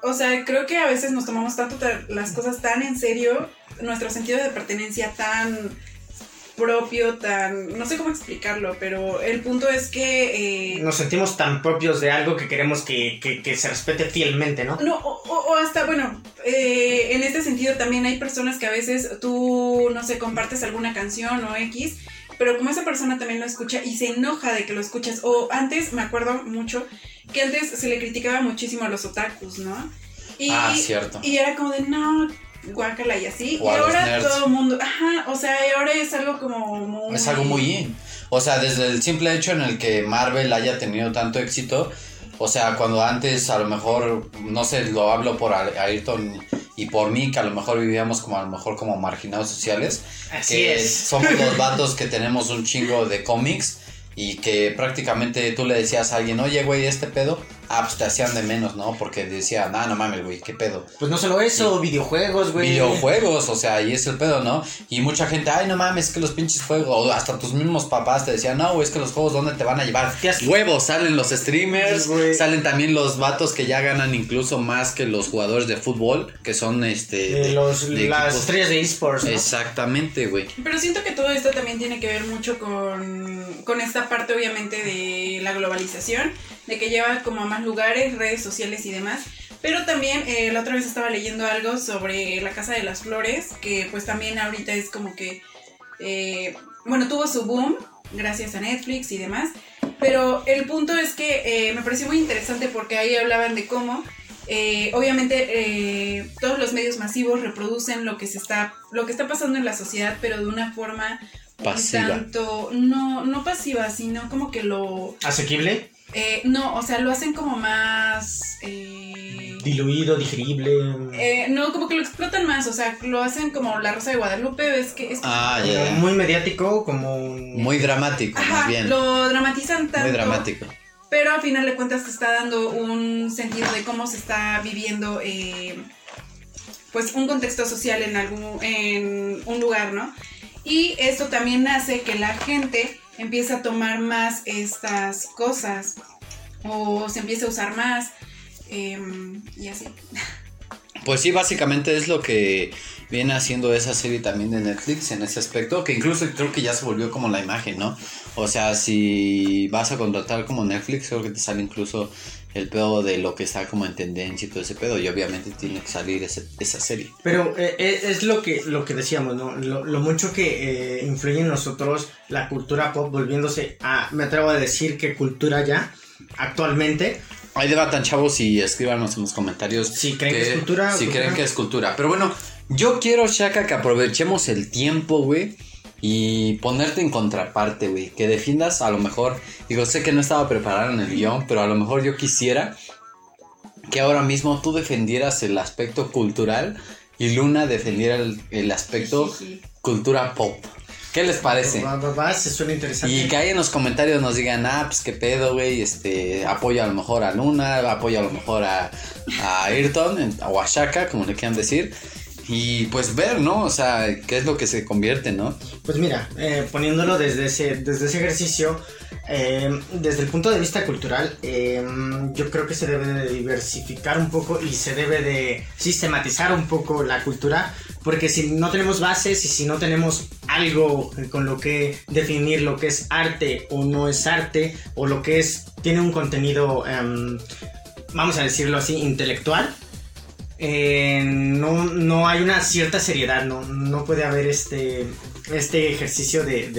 o sea, creo que a veces nos tomamos tanto ta- las cosas tan en serio, nuestro sentido de pertenencia tan propio, tan, no sé cómo explicarlo, pero el punto es que... eh, Nos sentimos tan propios de algo que queremos que, que- que se respete fielmente, ¿no? No, o, o- o hasta, bueno, eh, en este sentido también hay personas que a veces tú, no sé, compartes alguna canción o X, pero como esa persona también lo escucha y se enoja de que lo escuchas, o antes, me acuerdo mucho, que antes se le criticaba muchísimo a los otakus, ¿no? Y, Ah, cierto. Y era como de, no, guácala y así, O y a los ahora nerds. todo el mundo, ajá, o sea, y ahora es algo como muy... Es algo muy in. O sea, desde el simple hecho en el que Marvel haya tenido tanto éxito. O sea, cuando antes a lo mejor, no sé, lo hablo por Ayrton y por mí, que a lo mejor vivíamos como a lo mejor como marginados sociales. Así que es. Somos los vatos que tenemos un chingo de cómics y que prácticamente tú le decías a alguien, oye, güey, este pedo, ah, pues te hacían de menos, ¿no? Porque decía, nah, no mames, güey, qué pedo. Pues no solo eso, videojuegos, güey. Videojuegos, o sea, y es el pedo, ¿no? Y mucha gente, ay, no mames, es que los pinches juegos, o hasta tus mismos papás te decían, no, güey, es que los juegos, ¿dónde te van a llevar? Has- Huevos, salen los streamers, Sí, salen también los vatos que ya ganan incluso más que los jugadores de fútbol, que son, este... De los, de las estrellas de esports, ¿no? Exactamente, güey. Pero siento que todo esto también tiene que ver mucho con, con esta parte obviamente de la globalización, de que lleva como a más lugares, redes sociales y demás. Pero también eh, la otra vez estaba leyendo algo sobre la Casa de las Flores, que pues también ahorita es como que, eh, bueno, tuvo su boom gracias a Netflix y demás. Pero el punto es que eh, me pareció muy interesante porque ahí hablaban de cómo eh, obviamente eh, todos los medios masivos reproducen lo que se está lo que está pasando en la sociedad pero de una forma Pasiva. tanto no no pasiva sino como que lo Asequible, eh, no o sea lo hacen como más eh, diluido, digerible. eh, no como que lo explotan más o sea lo hacen como la Rosa de Guadalupe es que es Ah, como. Muy mediático, como. Muy dramático, Ajá, más bien. lo dramatizan tanto Muy dramático. pero a final de cuentas te está dando un sentido de cómo se está viviendo eh, pues un contexto social en algún en un lugar no y esto también hace que la gente empiece a tomar más estas cosas o se empiece a usar más em, y así Pues sí, básicamente es lo que viene haciendo esa serie también de Netflix en ese aspecto, que incluso creo que ya se volvió como la imagen, ¿no? O sea, si vas a contratar como Netflix, creo que te sale incluso el pedo de lo que está como en tendencia y todo ese pedo, y obviamente tiene que salir ese- esa serie. Pero eh, eh, es lo que, lo que decíamos, ¿no? Lo, lo mucho que eh, influye en nosotros la cultura pop, volviéndose a, me atrevo a decir que cultura ya, actualmente. Ahí debatan chavos y escríbanos en los comentarios Si creen que es cultura Si cultura. creen que es cultura. Pero bueno, yo quiero, Shaka, que aprovechemos el tiempo, güey. Y ponerte en contraparte, güey. Que defiendas a lo mejor. Digo, sé que no estaba preparado en el guion, pero a lo mejor yo quisiera que ahora mismo tú defendieras el aspecto cultural y Luna defendiera el, el aspecto cultura pop. ¿Qué les parece? Va, va, va, se suena interesante. Y que ahí en los comentarios nos digan, ah, pues qué pedo, güey, este, apoyo a lo mejor a Luna, apoyo a lo mejor a, a Ayrton, o a Shaka, como le quieran decir. Y pues ver, ¿no? O sea, qué es lo que se convierte, ¿no? Pues mira, eh, poniéndolo desde ese, desde ese ejercicio, eh, desde el punto de vista cultural, eh, yo creo que se debe de diversificar un poco y se debe de sistematizar un poco la cultura, porque si no tenemos bases y si no tenemos algo con lo que definir lo que es arte o no es arte, o lo que es, tiene un contenido, em, vamos a decirlo así, intelectual, eh, no, no hay una cierta seriedad, no, no puede haber este, este ejercicio de,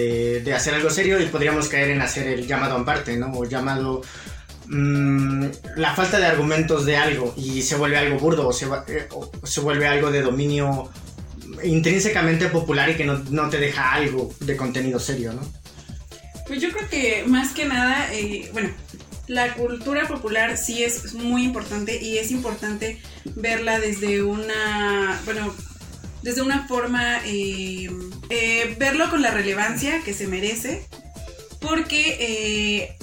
de- hacer algo serio y podríamos caer en hacer el llamado amparte, ¿no? O llamado mm, la falta de argumentos de algo y se vuelve algo burdo o se, eh, se vuelve algo de dominio intrínsecamente popular y que no, no te deja algo de contenido serio, ¿no? Pues yo creo que más que nada, eh, bueno, la cultura popular sí es muy importante y es importante verla desde una, bueno, desde una forma, eh, eh, verlo con la relevancia que se merece, porque eh,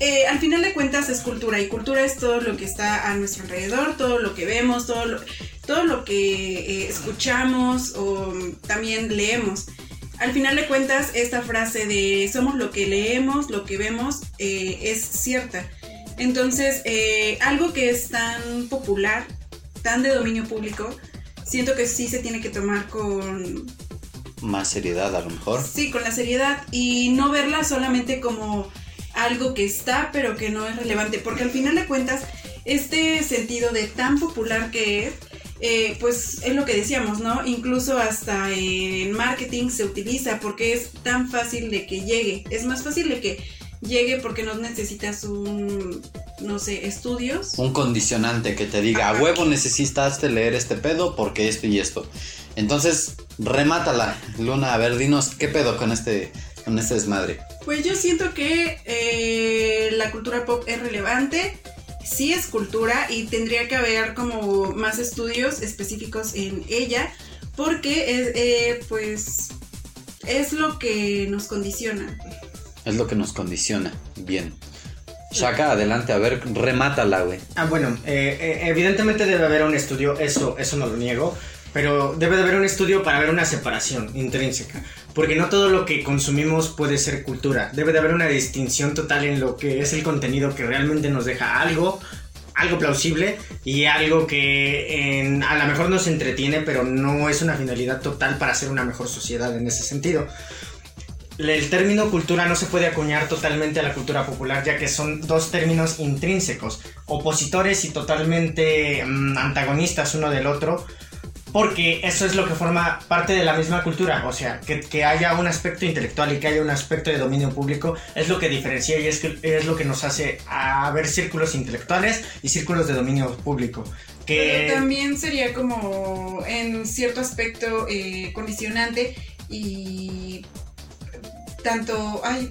eh, al final de cuentas es cultura y cultura es todo lo que está a nuestro alrededor, todo lo que vemos, todo lo, todo lo que escuchamos o también leemos. Al final de cuentas, esta frase de somos lo que leemos, lo que vemos, eh, es cierta. Entonces, eh, algo que es tan popular, tan de dominio público, siento que sí se tiene que tomar con, Más seriedad a lo mejor. Sí, con la seriedad y no verla solamente como algo que está pero que no es relevante, porque al final de cuentas este sentido de tan popular que es, eh, pues es lo que decíamos, ¿no? Incluso hasta en marketing se utiliza porque es tan fácil de que llegue, es más fácil de que llegue porque no necesitas un, no sé, estudios. Un condicionante que te diga, a huevo necesitaste leer este pedo porque esto y esto. Entonces, remátala, Luna. A ver, dinos qué pedo con este, con este desmadre. Pues yo siento que eh, la cultura pop es relevante, sí es cultura y tendría que haber como más estudios específicos en ella, porque es, eh, pues es lo que nos condiciona. Es lo que nos condiciona. Bien. Shaka, adelante, a ver, remátala, güey. Ah, bueno, eh, eh, evidentemente debe haber un estudio, eso, eso no lo niego, pero debe de haber un estudio para ver una separación intrínseca, porque no todo lo que consumimos puede ser cultura, debe de haber una distinción total en lo que es el contenido que realmente nos deja algo, algo plausible y algo que en- a lo mejor nos entretiene, pero no es una finalidad total para ser una mejor sociedad en ese sentido. El término cultura no se puede acuñar totalmente a la cultura popular, ya que son dos términos intrínsecos, opositores y totalmente mm, antagonistas uno del otro, porque eso es lo que forma parte de la misma cultura, o sea, que, haya un aspecto intelectual y que haya un aspecto de dominio público es lo que diferencia y es, que, es lo que nos hace a ver círculos intelectuales y círculos de dominio público. Pero también sería como en cierto aspecto eh, condicionante y tanto, ay,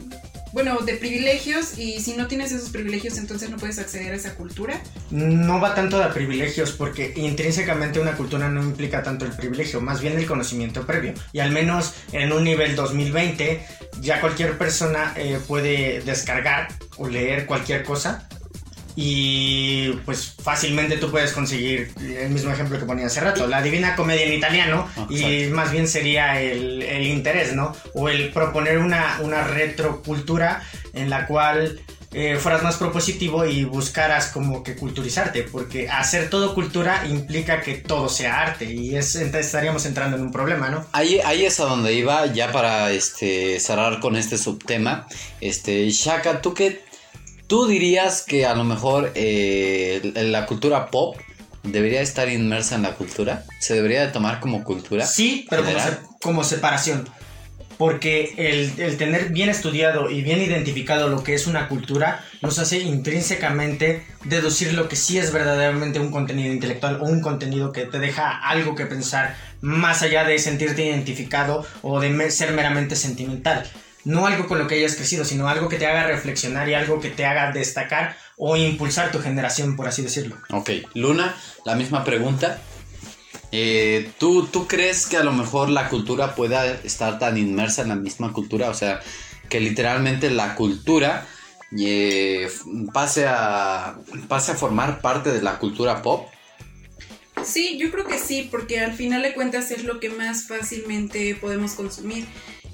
bueno, de privilegios y si no tienes esos privilegios entonces no puedes acceder a esa cultura. No va tanto de privilegios porque intrínsecamente una cultura no implica tanto el privilegio, más bien el conocimiento previo. Y al menos en un nivel 2020 ya cualquier persona eh, puede descargar o leer cualquier cosa y pues fácilmente tú puedes conseguir el mismo ejemplo que ponía hace rato, la divina comedia en italiano Ah, y más bien sería el, el interés, ¿no? O el proponer una, una retrocultura en la cual eh, fueras más propositivo y buscaras como que culturizarte, porque hacer todo cultura implica que todo sea arte y es, entonces estaríamos entrando en un problema, ¿no? Ahí, ahí es a donde iba, ya para este, cerrar con este subtema. Este, Shaka, ¿tú qué? ¿Tú dirías que a lo mejor eh, la cultura pop debería estar inmersa en la cultura? ¿Se debería de tomar como cultura? Sí, pero como, se- como separación. Porque el, el tener bien estudiado y bien identificado lo que es una cultura nos hace intrínsecamente deducir lo que sí es verdaderamente un contenido intelectual o un contenido que te deja algo que pensar más allá de sentirte identificado o de ser meramente sentimental. No algo con lo que hayas crecido, sino algo que te haga reflexionar y algo que te haga destacar o impulsar tu generación, por así decirlo. Ok, Luna, la misma pregunta. Eh, ¿tú, ¿Tú crees que a lo mejor la cultura pueda estar tan inmersa en la misma cultura? O sea, que literalmente la cultura eh, pase, a, pase a formar parte de la cultura pop. Sí, yo creo que sí, porque al final de cuentas es lo que más fácilmente podemos consumir.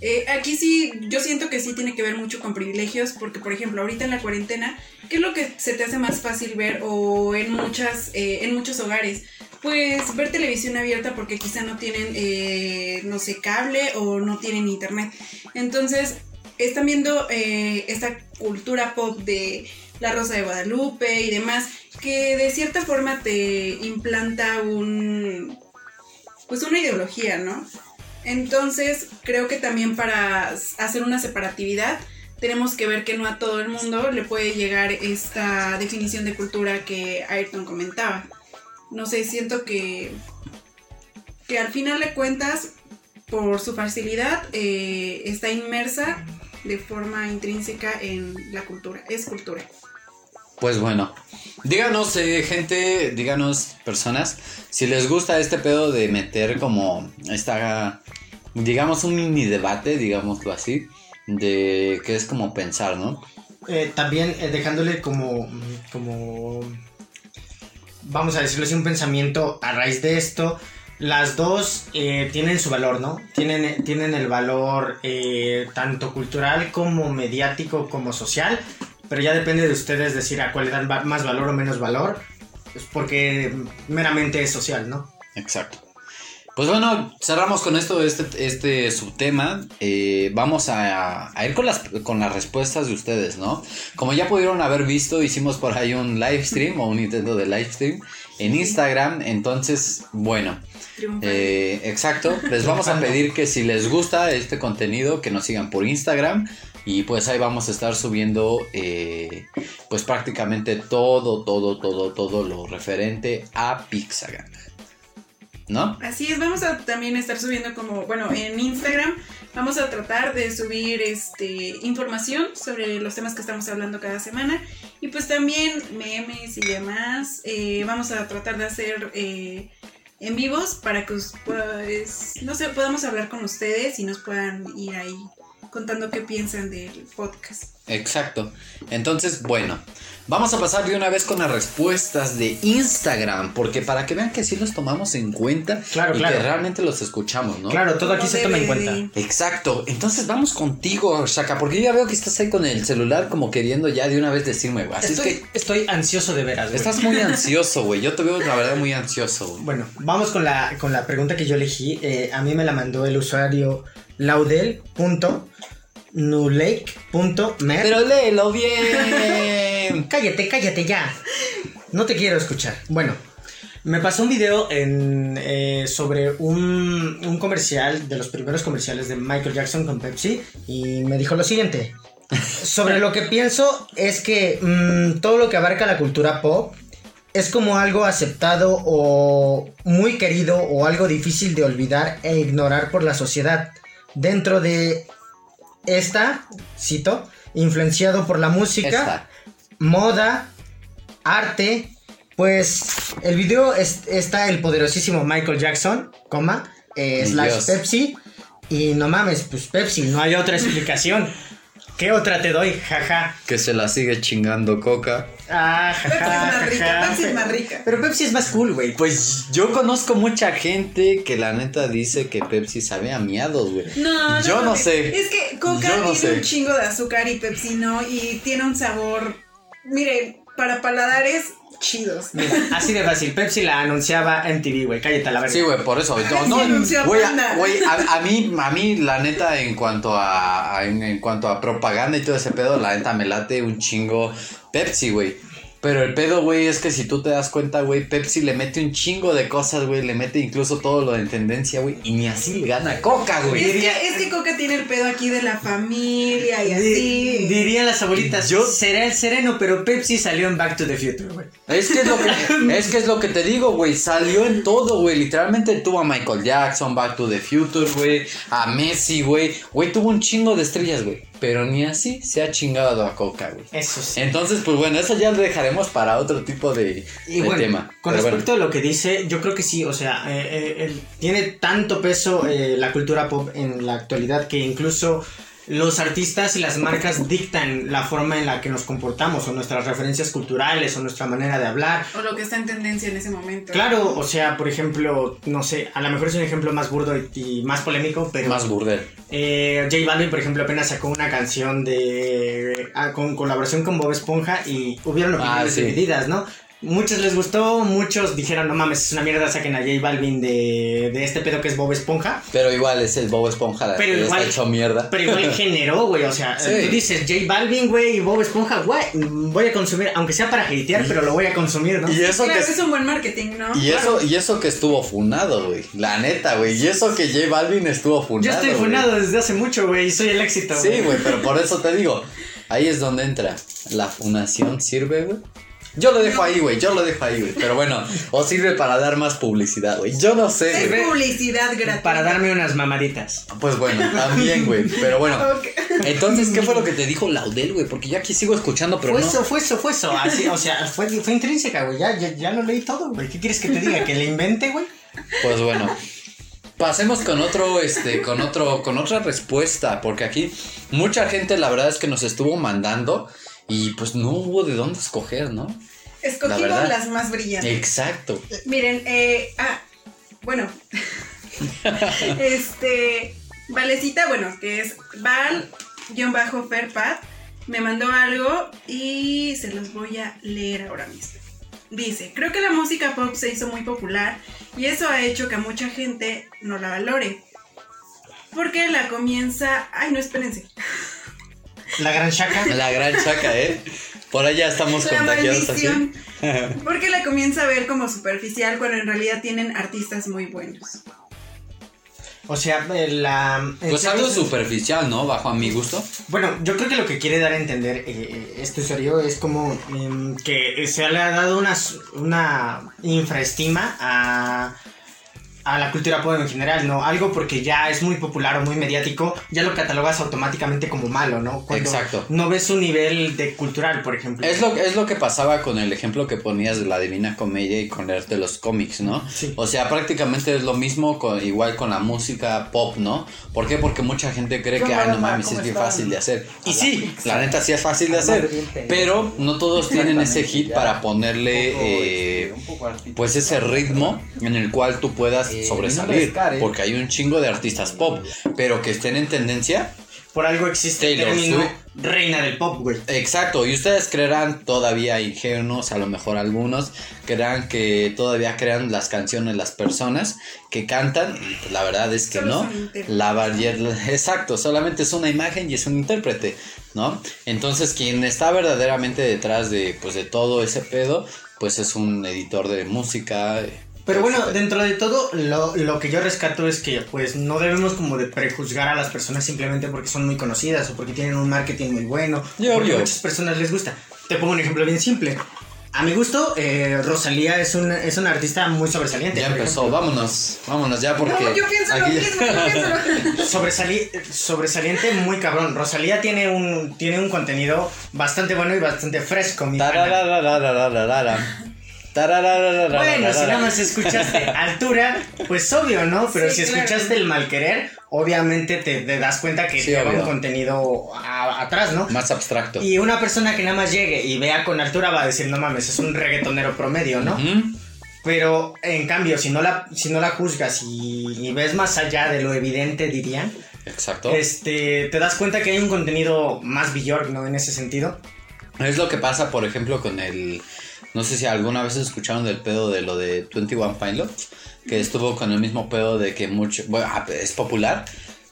Eh, aquí sí, yo siento que sí tiene que ver mucho con privilegios, porque por ejemplo, ahorita en la cuarentena, ¿qué es lo que se te hace más fácil ver o en muchas, eh, en muchos hogares? Pues ver televisión abierta porque quizá no tienen, eh, no sé, cable o no tienen internet. Entonces, están viendo eh, esta cultura pop de La Rosa de Guadalupe y demás, que de cierta forma te implanta un, pues una ideología, ¿no? Entonces, creo que también para hacer una separatividad, tenemos que ver que no a todo el mundo le puede llegar esta definición de cultura que Ayrton comentaba. No sé, siento que, que al final de cuentas, por su facilidad, eh, está inmersa de forma intrínseca en la cultura. Es cultura. Pues bueno, díganos eh, gente, díganos personas, si les gusta este pedo de meter como esta, digamos un mini debate, digámoslo así, de que es como pensar, ¿no? Eh, también eh, dejándole como, como, vamos a decirlo así, un pensamiento a raíz de esto. Las dos tienen su valor, ¿no? Tienen, tienen el valor tanto cultural como mediático como social, pero ya depende de ustedes decir a cuál le dan más valor o menos valor, pues porque meramente es social, ¿no? Exacto. Pues bueno, cerramos con esto, este, este subtema. Eh, vamos a, ir con las, con las respuestas de ustedes, ¿no? Como ya pudieron haber visto, hicimos por ahí un live stream o un intento de live stream en Instagram. Entonces, bueno, eh, exacto. Les vamos a pedir que si les gusta este contenido, que nos sigan por Instagram. Y pues ahí vamos a estar subiendo eh, pues prácticamente todo, todo, todo, todo lo referente a Pixagan. ¿no? Así es, vamos a también estar subiendo como, bueno, en Instagram vamos a tratar de subir este información sobre los temas que estamos hablando cada semana y pues también memes y demás. Eh, vamos a tratar de hacer eh, en vivos para que pues, no sé, podamos hablar con ustedes y nos puedan ir ahí contando qué piensan del podcast. Exacto. Entonces, bueno, vamos a pasar de una vez con las respuestas de Instagram, porque para que vean que sí los tomamos en cuenta claro, y claro. que realmente los escuchamos, ¿no? Claro, todo aquí se toma en cuenta. Exacto. Entonces vamos contigo, Shaka, porque yo ya veo que estás ahí con el celular como queriendo ya de una vez decirme, güey. Así estoy, es que estoy ansioso de veras, güey. Estás muy ansioso, güey. Yo te veo, la verdad, muy ansioso. Güey. Bueno, vamos con la, con la pregunta que yo elegí. Eh, a mí me la mandó el usuario laudel.nulake.mer. Pero léelo bien. cállate, cállate ya. No te quiero escuchar. Bueno, me pasó un video en, eh, sobre un, un comercial, de los primeros comerciales de Michael Jackson con Pepsi, y me dijo lo siguiente. Sobre lo que pienso es que mmm, todo lo que abarca la cultura pop es como algo aceptado o muy querido o algo difícil de olvidar e ignorar por la sociedad. Dentro de esta, cito, influenciado por la música, Esta. moda, arte, pues el video es- está el poderosísimo Michael Jackson, coma, eh, slash Dios. Pepsi, y no mames, pues Pepsi, no hay otra explicación. ¿Qué otra te doy? Jaja. Que se la sigue chingando Coca. Ah, Pepsi es jaja, más rica, jaja. Pepsi es más rica. Pero Pepsi es más cool, güey. Pues yo conozco mucha gente que la neta dice que Pepsi sabe a miados, güey. No, no, Yo no sé. Es que Coca Yo no tiene sé. un chingo de azúcar y Pepsi no, y tiene un sabor, mire, para paladares chidos. Mira, así de fácil. Pepsi la anunciaba en TV, güey. Cállate a la verga. Sí, güey, por eso. No, no, güey, a, güey, a- a mí, a mí, la neta, en cuanto a, a- en, en cuanto a propaganda y todo ese pedo, la neta me late un chingo Pepsi, güey. Pero el pedo, güey, es que si tú te das cuenta, güey, Pepsi le mete un chingo de cosas, güey, le mete incluso todo lo de tendencia, güey, y ni así le gana Coca, Es güey. que, es que Coca tiene el pedo aquí de la familia y así. dirían las abuelitas, Yo- será el sereno, pero Pepsi salió en Back to the Future, güey. Es que es lo que, es que es lo que te digo, güey. Salió en todo, güey. Literalmente tuvo a Michael Jackson, Back to the Future, güey. A Messi, güey. Güey, tuvo un chingo de estrellas, güey. Pero ni así se ha chingado a Coca, güey. Eso sí. Entonces, pues bueno, eso ya lo dejaremos para otro tipo de, Y de bueno, tema. con Pero respecto a lo que dice, yo creo que sí, o sea, eh, eh, tiene tanto peso eh, la cultura pop en la actualidad que incluso los artistas y las marcas dictan la forma en la que nos comportamos o nuestras referencias culturales o nuestra manera de hablar. O lo que está en tendencia en ese momento. Claro, o sea, por ejemplo, no sé, a lo mejor es un ejemplo más burdo y, y más polémico, pero Más burdel. eh, J Balvin, por ejemplo, apenas sacó una canción de ah, con colaboración con Bob Esponja y hubieron opiniones Ah, sí. divididas, ¿no? Muchos les gustó, muchos dijeron, no mames, es una mierda, saquen a J Balvin de, de este pedo que es Bob Esponja. Pero igual es el Bob Esponja la Pero que igual- está hecho mierda. Pero igual generó, güey, o sea, Sí. tú dices J Balvin, güey, y Bob Esponja, güey, voy a consumir, aunque sea para hatear, pero lo voy a consumir, ¿no? Y eso Claro, que es un buen marketing, ¿no? y eso, y eso que estuvo funado, güey. La neta, güey. Y eso que J Balvin estuvo funado. Yo estoy funado desde hace mucho, güey, y soy el éxito. Sí, güey, pero por eso te digo. Ahí es donde entra. La funación sirve, güey. Yo lo dejo ahí, güey. Yo lo dejo ahí, güey. Pero bueno, o sirve para dar más publicidad, güey. Yo no sé, Es güey. publicidad gratuita. Para darme unas mamaditas. Pues bueno, también, güey. Pero bueno. Ok. Entonces, ¿qué fue lo que te dijo Laudel, güey? Porque yo aquí sigo escuchando, pero fue no. eso, fue eso, fue eso. Así, o sea, fue, fue intrínseca, güey. Ya, ya, ya lo leí todo, güey. ¿Qué quieres que te diga? ¿Que le invente, güey? Pues bueno. Pasemos con otro, este, con otro, con otra respuesta, porque aquí mucha gente la verdad es que nos estuvo mandando y pues no hubo de dónde escoger, ¿no? Escogimos las más brillantes. Exacto. Miren, eh, ah, bueno. este, Valecita, bueno, que es Val-Ferpat, me mandó algo y se los voy a leer ahora mismo. Dice, creo que la música pop se hizo muy popular y eso ha hecho que mucha gente no la valore. Porque la comienza... Ay, no, espérense. La gran chaca. La gran chaca, ¿eh? Por allá estamos La contagiados así. maldición. Porque la comienza a ver como superficial cuando en realidad tienen artistas muy buenos. O sea, eh, la. Pues algo superficial, ¿no? Bajo a mi gusto. Bueno, yo creo que lo que quiere dar a entender eh, eh, este usuario es como em, que se le ha dado una, una infraestima a, a la cultura pop en general, ¿no? Algo porque ya es muy popular o muy mediático, ya lo catalogas automáticamente como malo, ¿no? Cuando Exacto. No ves un nivel de cultural, por ejemplo. Es lo, es lo que pasaba con el ejemplo que ponías de la Divina Comedia y con leerte los cómics, ¿no? Sí. O sea, prácticamente es lo mismo con, igual con la música pop, ¿no? ¿Por qué? Porque mucha gente cree que, ay, no mames, es bien fácil de hacer. Y sí, la neta sí es fácil de hacer, pero no todos tienen ese hit para ponerle, eh, pues ese ritmo en el cual tú puedas Eh, sobresalir. Porque hay un chingo de artistas pop, pero que estén en tendencia, Por algo existe el Taylor término Swift. reina del pop, güey. Exacto, y ustedes creerán todavía ingenuos, a lo mejor algunos, creerán que todavía crean las canciones las personas que cantan, y pues la verdad es que Solo no. La variedad, exacto, solamente es una imagen y es un intérprete, ¿no? Entonces quien está verdaderamente detrás de, pues, de todo ese pedo, pues es un editor de música. Pero bueno, dentro de todo, lo, lo que yo rescato es que pues no debemos como de prejuzgar a las personas simplemente porque son muy conocidas o porque tienen un marketing muy bueno. Y o porque obvio. a muchas personas les gusta. Te pongo un ejemplo bien simple. A mi gusto, eh, Rosalía es una, es una artista muy sobresaliente. Ya empezó, ejemplo. vámonos, vámonos ya porque... No, yo pienso lo aquí- mismo, yo pienso lo. Sobresali- sobresaliente muy cabrón. Rosalía tiene un, tiene un contenido bastante bueno y bastante fresco. Mi. Bueno, si nada más escuchaste altura, pues obvio, ¿no? Pero Sí, si claro. escuchaste el mal querer, obviamente te, te das cuenta que Sí, lleva obvio. un contenido a- atrás, ¿no? Más abstracto. Y una persona que nada más llegue y vea con altura va a decir, no mames, es un reggaetonero promedio, ¿no? Pero en cambio, si no la, si no la juzgas y, y ves más allá de lo evidente, dirían, Exacto. este, te das cuenta que hay un contenido más Bjork, ¿no? En ese sentido. Es lo que pasa, por ejemplo, con el. No sé si alguna vez escucharon del pedo de lo de 21 Pilots, que estuvo con el mismo pedo de que mucho. Bueno, ah, es popular.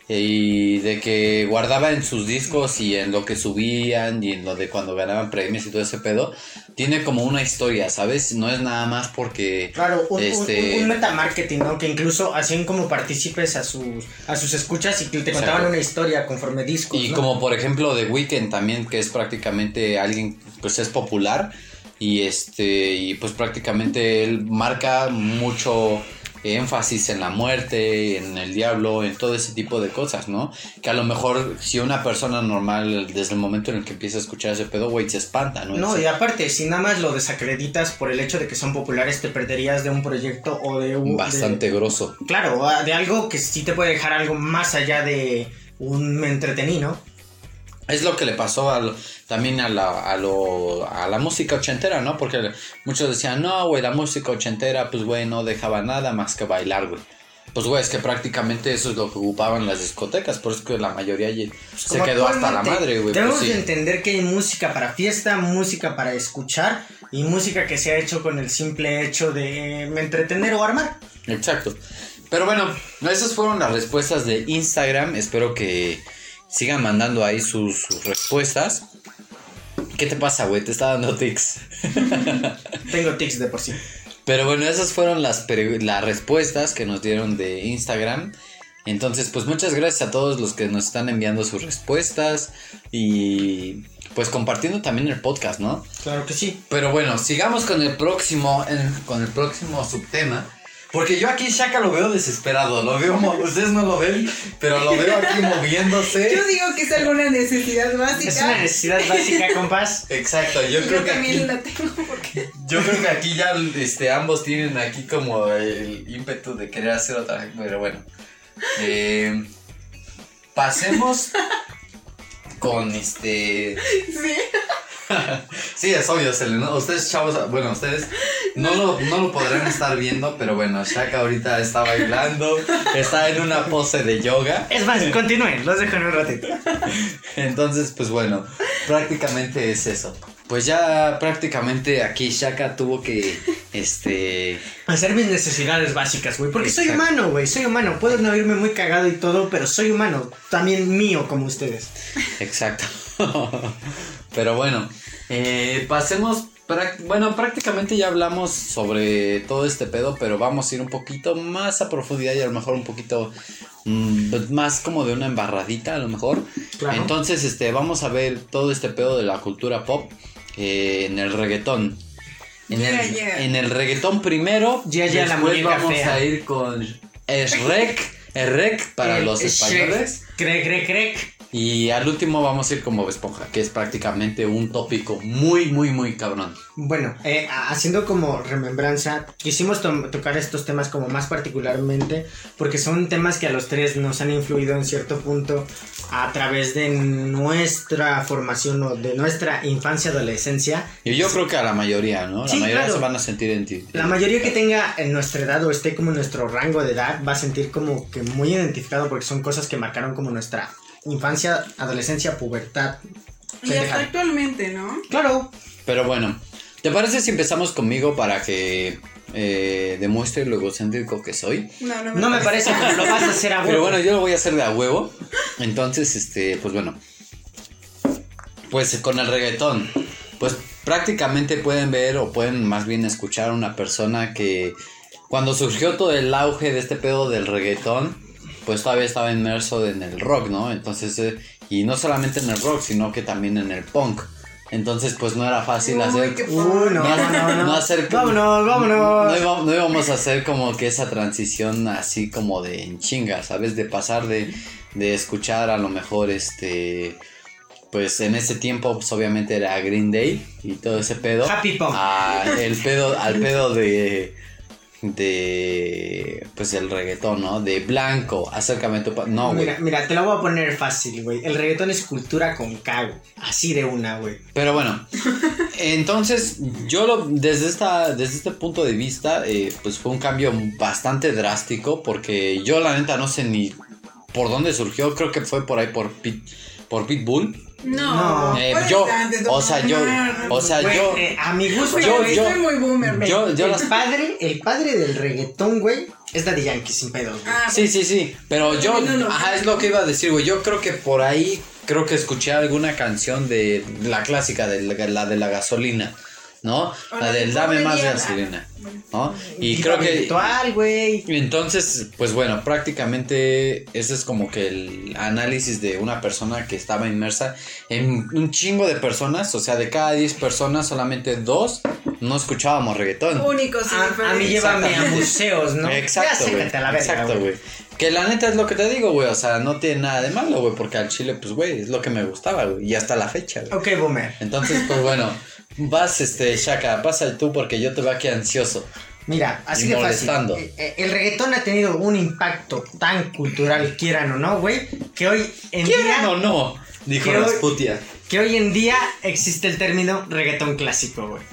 Y de que guardaba en sus discos y en lo que subían y en lo de cuando ganaban premios y todo ese pedo. Tiene como una historia, ¿sabes? No es nada más porque. Claro, un, un- Este- un, un metamarketing, ¿no? Que incluso hacían como partícipes a sus, a sus escuchas y que te contaban Exacto. una historia conforme discos. Y ¿no? como por ejemplo The Weeknd también, que es prácticamente alguien, pues es popular. Y este, y pues prácticamente él marca mucho énfasis en la muerte, en el diablo, en todo ese tipo de cosas, ¿no? Que a lo mejor si una persona normal, desde el momento en el que empieza a escuchar ese pedo, güey, se espanta, ¿no? No, y aparte, si nada más lo desacreditas por el hecho de que son populares, te perderías de un proyecto o de un... de- Bastante grosso. claro, de algo que sí te puede dejar algo más allá de un entretenido. Es lo que le pasó a lo- también a la, a, lo, a la música ochentera, ¿no? Porque muchos decían, no, güey, la música ochentera, pues, güey, no dejaba nada más que bailar, güey. Pues, güey, es que prácticamente eso es lo que ocupaban las discotecas. Por eso que la mayoría ye- se quedó hasta la madre, güey. Pues, sí. de entender que hay música para fiesta, música para escuchar y música que se ha hecho con el simple hecho de eh, entretener o armar. Exacto. Pero bueno, esas fueron las respuestas de Instagram. Espero que sigan mandando ahí sus, sus respuestas. ¿Qué te pasa, güey? Te está dando tics. Tengo tics de por sí. Pero bueno, esas fueron las, las respuestas que nos dieron de Instagram. Entonces, pues muchas gracias a todos los que nos están enviando sus respuestas y pues compartiendo también el podcast, ¿no? Claro que sí. Pero bueno, sigamos con el próximo, con el próximo subtema. Porque yo aquí Shaka lo veo desesperado, lo veo, ustedes no lo ven, pero lo veo aquí moviéndose. Yo digo que es alguna necesidad básica. Es una necesidad básica, compas. Exacto, yo y creo yo que también aquí, la tengo porque yo creo que aquí ya este, ambos tienen aquí como el ímpetu de querer hacer otra, pero bueno. Eh, pasemos con este sí. Sí, es obvio, se le- no- ustedes chavos, bueno, ustedes no lo, no lo podrán estar viendo, pero bueno, Shaka ahorita está bailando, está en una pose de yoga, Es más, continúen, los dejo en un ratito. entonces pues bueno, prácticamente es eso. Pues ya prácticamente aquí Shaka tuvo que, este, Hacer mis necesidades básicas, güey. Porque soy humano, güey. Soy humano. Puedo no irme muy cagado y todo, pero soy humano. También mío, como ustedes. exacto. Pero bueno, eh, pasemos, bueno, prácticamente ya hablamos sobre todo este pedo, pero vamos a ir un poquito más a profundidad y a lo mejor un poquito mm, más como de una embarradita a lo mejor. Claro. Entonces, este, vamos a ver todo este pedo de la cultura pop eh, en el reggaetón. En, Yeah, el, yeah. en el reggaetón primero, Yeah, yeah, la vamos fea. a ir con Shrek, Shrek para Eh, los eh, españoles. Shrek. Crec, crec, crec. Y al último vamos a ir como esponja, que es prácticamente un tópico muy, muy, muy cabrón. Bueno, eh, haciendo como remembranza, quisimos to- tocar estos temas como más particularmente porque son temas que a los tres nos han influido en cierto punto a través de nuestra formación o de nuestra infancia, adolescencia. Y yo creo que a la mayoría, ¿no? La Sí, mayoría claro. se van a sentir en ti. La mayoría que tenga en nuestra edad o esté como en nuestro rango de edad va a sentir como que muy identificado porque son cosas que marcaron como nuestra infancia, adolescencia, pubertad. Y hasta actualmente, ¿no? Claro, Pero bueno, ¿te parece si empezamos conmigo para que eh, demuestre lo egocéntrico que soy? No, no me, no me parece que lo vas a hacer a Pero huevo. bueno, yo lo voy a hacer de a huevo. Entonces, este, pues bueno. Pues con el reggaetón. Pues prácticamente pueden ver o pueden más bien escuchar a una persona que cuando surgió todo el auge de este pedo del reggaetón, pues todavía estaba inmerso en el rock, ¿no? Entonces, eh, y no solamente en el rock, sino que también en el punk. Entonces, pues no era fácil Uy, hacer... Uy, no, no, no, no. No hacer- vámonos, vámonos. No íbamos, no íbamos a hacer como que esa transición así como de en chinga, ¿sabes? De pasar de, de escuchar a lo mejor este. Pues en ese tiempo, pues obviamente era Green Day y todo ese pedo. Happy Punk. a el pedo, al pedo de. De. Pues el reggaetón, ¿no? De blanco, acércame tu. No, güey. Mira, mira, te lo voy a poner fácil, güey. El reggaetón es cultura con cago. Así de una, güey. Pero bueno, entonces yo lo, desde, esta, desde este punto de vista, eh, pues fue un cambio bastante drástico porque yo la neta no sé ni por dónde surgió, creo que fue por ahí por, Pit, por Pitbull. No, No. Eh, ¿cuál yo, o sea, yo, o sea, yo, eh, a mi gusto, yo- yo- soy muy boomer. Yo- yo el las- padre, el padre del reggaetón, güey, es Daddy Yankee sin pedos, güey. Ah, sí, sí, sí, pero yo, No, ajá, es lo que iba a decir, güey, yo creo que por ahí, creo que escuché alguna canción de la clásica, de la, la de la gasolina, ¿no? O La de del dame más Diabla. gasolina, ¿no? Y creo que... virtual, güey. Entonces, pues bueno, prácticamente ese es como que el análisis de una persona que estaba inmersa en un chingo de personas, o sea, de cada 10 personas, solamente dos no escuchábamos reggaetón. únicos y A, a mí llévame a museos, ¿no? Exacto, Ya güey. sácate a la verga, Exacto, güey. Que la neta es lo que te digo, güey, o sea, no tiene nada de malo, güey, porque al chile, pues, güey, es lo que me gustaba, güey, y hasta la fecha, güey. Ok, boomer. Entonces, pues bueno, vas, este, Shaka, pasa tú porque yo te veo aquí ansioso. Mira, así de fácil. Eh, eh, El reggaetón ha tenido un impacto tan cultural, quieran o no, güey, que hoy en ¿Quieran día, o no? Dijo Quiero- Rasputia. que hoy en día existe el término reggaetón clásico, güey.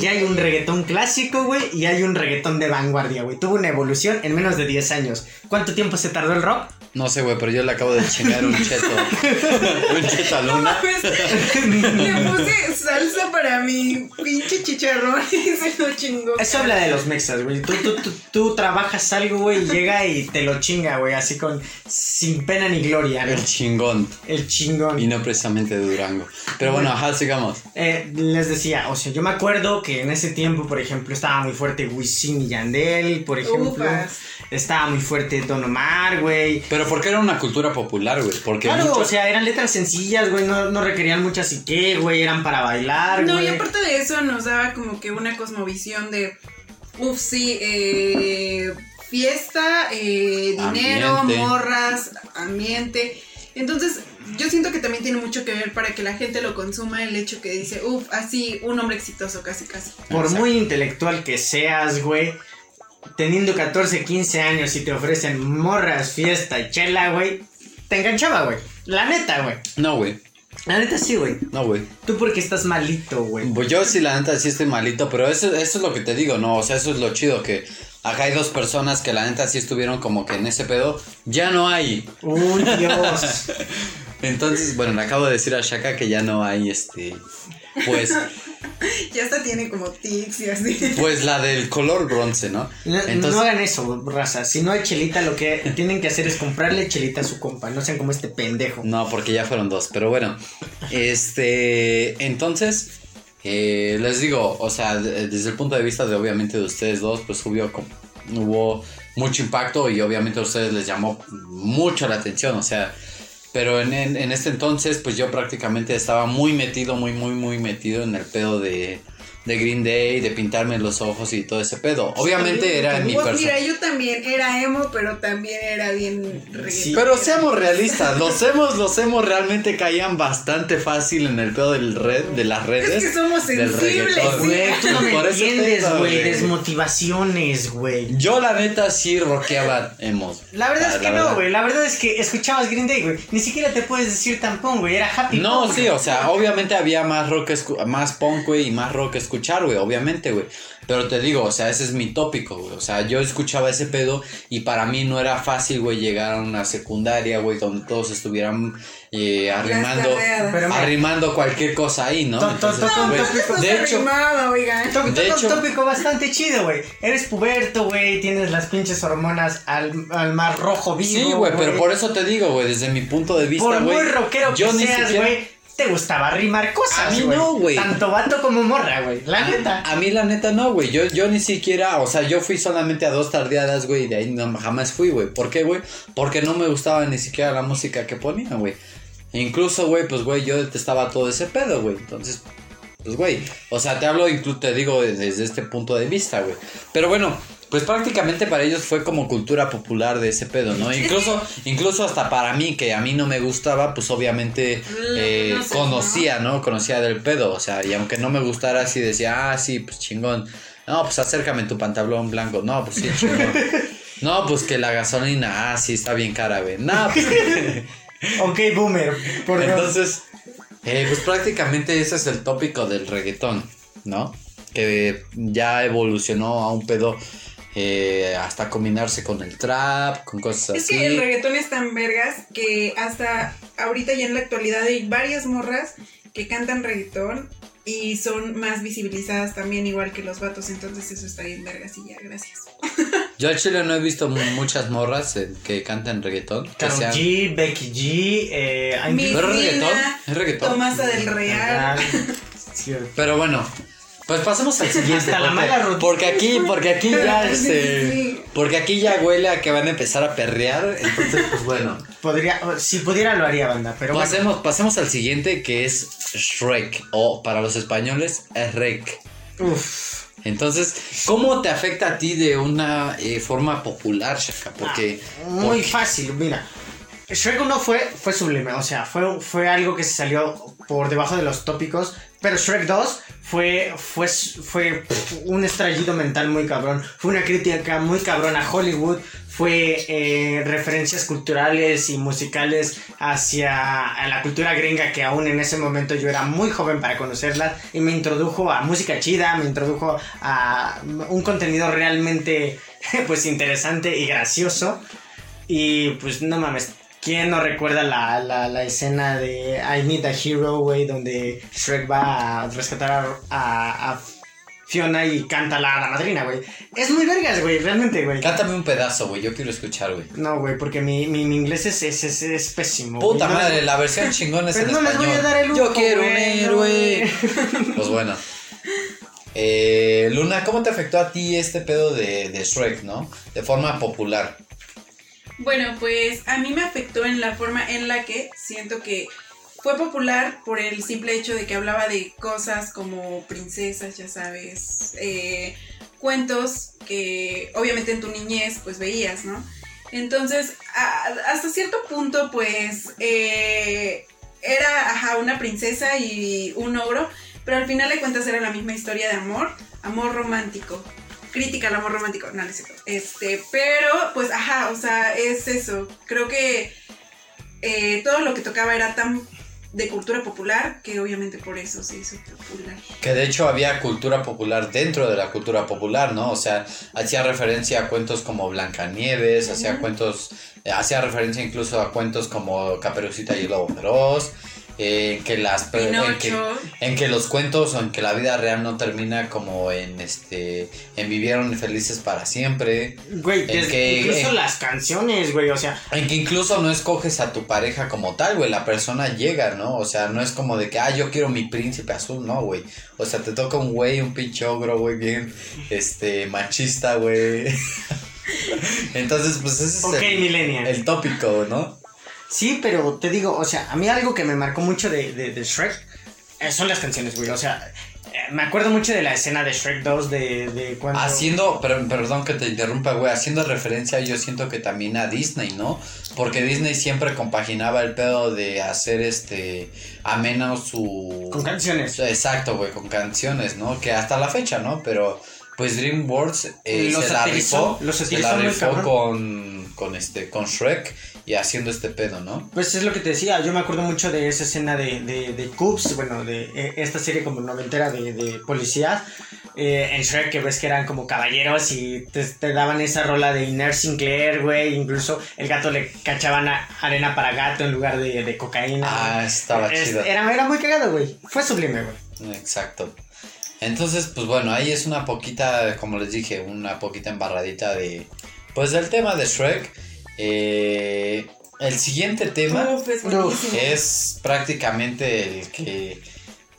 y hay un reggaetón clásico, güey, y hay un reggaetón de vanguardia, güey. Tuvo una evolución en menos de 10 años. ¿Cuánto tiempo se tardó el rock? No sé, güey, pero yo le acabo de chingar un cheto. un cheto a No Luna. mames, le puse salsa para mi pinche chicharrón y se lo chingó. Eso habla de los mexas, güey. Tú, tú, tú, tú trabajas algo, güey, y llega y te lo chinga, güey, así con sin pena ni gloria, ¿no? El chingón. El chingón. Y no precisamente de Durango. Pero bueno, ajá, sigamos. Eh, les decía, o sea, yo me acuerdo que en ese tiempo, por ejemplo, estaba muy fuerte Wisin y Yandel, por ejemplo. Ufas. Estaba muy fuerte Don Omar, güey. Pero porque era una cultura popular, güey. Porque Claro, muchos- o sea, eran letras sencillas, güey, no, no requerían mucha psique, güey, eran para bailar, No, güey. y aparte de eso nos daba como que una cosmovisión de, uff, sí, eh, fiesta, eh, dinero, Ambiente. morras, ambiente. Entonces, yo siento que también tiene mucho que ver para que la gente lo consuma el hecho que dice, uff, así, un hombre exitoso, casi, casi. Por Exacto. muy intelectual que seas, güey, teniendo 14, 15 años y te ofrecen morras, fiesta y chela, güey, te enganchaba, güey. La neta, güey. No, güey. La neta sí, güey. No, güey. Tú porque estás malito, güey. Pues yo sí, la neta, sí estoy malito, pero eso, eso es lo que te digo, ¿no? O sea, eso es lo chido, que acá hay dos personas que la neta sí estuvieron como que en ese pedo. Ya no hay. Uy, Dios. Entonces, bueno, le acabo de decir a Shaka que ya no hay, este... Pues, Ya hasta tiene como tics y así. pues la del color bronce, ¿no? No, Entonces, no hagan eso, raza. Si no hay chelita, lo que tienen que hacer es comprarle chelita a su compa. No sean como este pendejo. No, porque ya fueron dos, pero bueno. Este, entonces, eh, les digo, o sea, de- desde el punto de vista de obviamente de ustedes dos, pues hubo, hubo mucho impacto y obviamente a ustedes les llamó mucho la atención, o sea, pero en, en, en este entonces, pues yo prácticamente estaba muy metido, muy, muy, muy metido en el pedo de, de Green Day, de pintarme los ojos y todo ese pedo. Obviamente era en mi Pues persona. Mira, yo también era emo, pero también era bien. Sí. Pero seamos realistas, los hemos, los hemos realmente caían bastante fácil en el pedo del red, de las redes. Es que somos del sensibles, sí. Güey, tú no me entiendes, güey. Desmotivaciones, güey. Yo la neta sí rockeaba emos. La verdad es que no, güey. La verdad es que escuchabas Green Day, güey. Ni siquiera te puedes decir tampón, güey. Era happy. No, sí, o sea, obviamente había más rock, escu- más punk, güey, y más rock escuchar, güey, obviamente, güey. Pero te digo, o sea, ese es mi tópico, güey. O sea, yo escuchaba ese pedo y para mí no era fácil, güey, llegar a una secundaria, güey, donde todos estuvieran eh, arrimando, arrimando cualquier cosa ahí, ¿no? Entonces, güey, de hecho, De tópico bastante chido, güey. Eres puberto, güey. Tienes las pinches hormonas al, al mar rojo vivo. Sí, güey, pero por eso te digo, güey, desde mi punto de vista, Por güey. muy rockero que seas, güey, te gustaba rimar cosas. A mí no, güey. Tanto vato como morra, güey. La neta. A mí la neta no, güey. Yo, yo ni siquiera, o sea, yo fui solamente a dos tardeadas, güey, y de ahí no, jamás fui, güey. ¿Por qué, güey? Porque no me gustaba ni siquiera la música que ponían, güey. E incluso, güey, pues, güey, yo detestaba todo ese pedo, güey. Entonces, pues, güey. O sea, te hablo, incluso te digo desde este punto de vista, güey. Pero bueno, pues prácticamente para ellos fue como cultura popular de ese pedo, ¿no? Incluso, incluso hasta para mí, que a mí no me gustaba, pues obviamente eh, No sé, conocía, ¿no? Conocía del pedo, o sea, y aunque no me gustara así decía, ah, sí, pues chingón. No, pues acércame tu pantalón blanco. No, pues sí, chingón. No, pues que la gasolina, ah, sí, está bien cara, güey. No, pues... Ok, boomer. Por. Entonces, eh, pues prácticamente ese es el tópico del reggaetón, ¿no? Que ya evolucionó a un pedo eh, hasta combinarse con el trap, con cosas Es así. que el reggaetón es tan vergas que hasta ahorita ya en la actualidad hay varias morras que cantan reggaetón y son más visibilizadas también igual que los vatos, entonces eso está bien vergas y ya, gracias. Yo al chile no he visto mu- muchas morras eh, que cantan reggaetón. Que Karol sean... G, Becky G, eh, hay Miss ¿Pero es reggaetón? ¿Es reggaetón? Tomasa del Real. Pero bueno, pues pasemos al siguiente. Hasta la porque- mala rutina. Porque aquí, porque aquí ya, este, porque aquí ya huele a que van a empezar a perrear. Entonces, pues bueno. Podría, si pudiera lo haría, banda, pero bueno. Pasemos, pasemos al siguiente que es Shrek. O para los españoles, Shrek. Uf. Entonces, ¿cómo te afecta a ti de una eh, forma popular, Shaka? Porque, Muy porque- fácil, mira. Shrek 1 fue, fue sublime, o sea, fue, fue algo que se salió por debajo de los tópicos, pero Shrek 2 fue, fue, fue un estallido mental muy cabrón, fue una crítica muy cabrón a Hollywood, fue eh, referencias culturales y musicales hacia la cultura gringa que aún en ese momento yo era muy joven para conocerla y me introdujo a música chida, me introdujo a un contenido realmente pues interesante y gracioso. Y pues no mames, ¿Quién no recuerda la, la, la, escena de I Need a Hero, güey, donde Shrek va a rescatar a, a, Fiona y canta la, la madrina, güey? Es muy vergas, güey, realmente, güey. Cántame un pedazo, güey, yo quiero escuchar, güey. No, güey, porque mi, mi, mi inglés es, es, es, es pésimo. Puta madre, la versión chingona es Pero en no les español. voy a dar el lujo, yo quiero un güey, no, héroe. Pues bueno. Eh, Luna, ¿cómo te afectó a ti este pedo de, de Shrek, no? De forma popular. Bueno, pues a mí me afectó en la forma en la que siento que fue popular por el simple hecho de que hablaba de cosas como princesas, ya sabes, eh, cuentos que obviamente en tu niñez pues veías, ¿no? Entonces, a- hasta cierto punto pues eh, era ajá, una princesa y un ogro, pero al final de cuentas era la misma historia de amor, amor romántico crítica al amor romántico, no, no es cierto. Este, pero, pues, ajá, o sea, es eso. Creo que eh, todo lo que tocaba era tan de cultura popular que obviamente por eso se hizo popular. Que de hecho había cultura popular dentro de la cultura popular, ¿no? O sea, hacía referencia a cuentos como Blancanieves, hacía cuentos, eh, hacía referencia incluso a cuentos como Caperucita y el Lobo Feroz, eh, que las en que, en que los cuentos o en que la vida real no termina como en este en vivieron felices para siempre, Güey, que- incluso en- las canciones, güey, o sea, en que incluso no escoges a tu pareja como tal, güey, la persona llega, ¿no? O sea, no es como de que, ah, yo quiero mi príncipe azul, no, güey. O sea, te toca un güey, un pinche ogro, güey, bien, este, machista, güey. Entonces, pues ese es el, el tópico, ¿no? Sí, pero te digo, o sea, a mí algo que me marcó mucho de, de, de Shrek eh, son las canciones, güey. O sea, eh, me acuerdo mucho de la escena de Shrek 2 de, de cuando... Haciendo, pero, perdón que te interrumpa, güey, haciendo referencia yo siento que también a Disney, ¿no? Porque Disney siempre compaginaba el pedo de hacer este ameno su... Con canciones. Exacto, güey, con canciones, ¿no? Que hasta la fecha, ¿no? Pero pues DreamWorks eh, se la rifó, se la rifó con, con este, con Shrek y haciendo este pedo, ¿no? Pues es lo que te decía, yo me acuerdo mucho de esa escena de, de, de Coops, bueno, de eh, esta serie como noventera de, de policía, eh, en Shrek que ves que eran como caballeros y te, te daban esa rola de Iner Sinclair, güey, incluso el gato le cachaban a- arena para gato en lugar de, de cocaína. Ah, estaba Es- chido. Era, era muy cagado, güey, fue sublime, güey. Exacto. Entonces, pues bueno, ahí es una poquita, como les dije, una poquita embarradita de, pues del tema de Shrek. Eh, el siguiente tema Uf, es prácticamente el que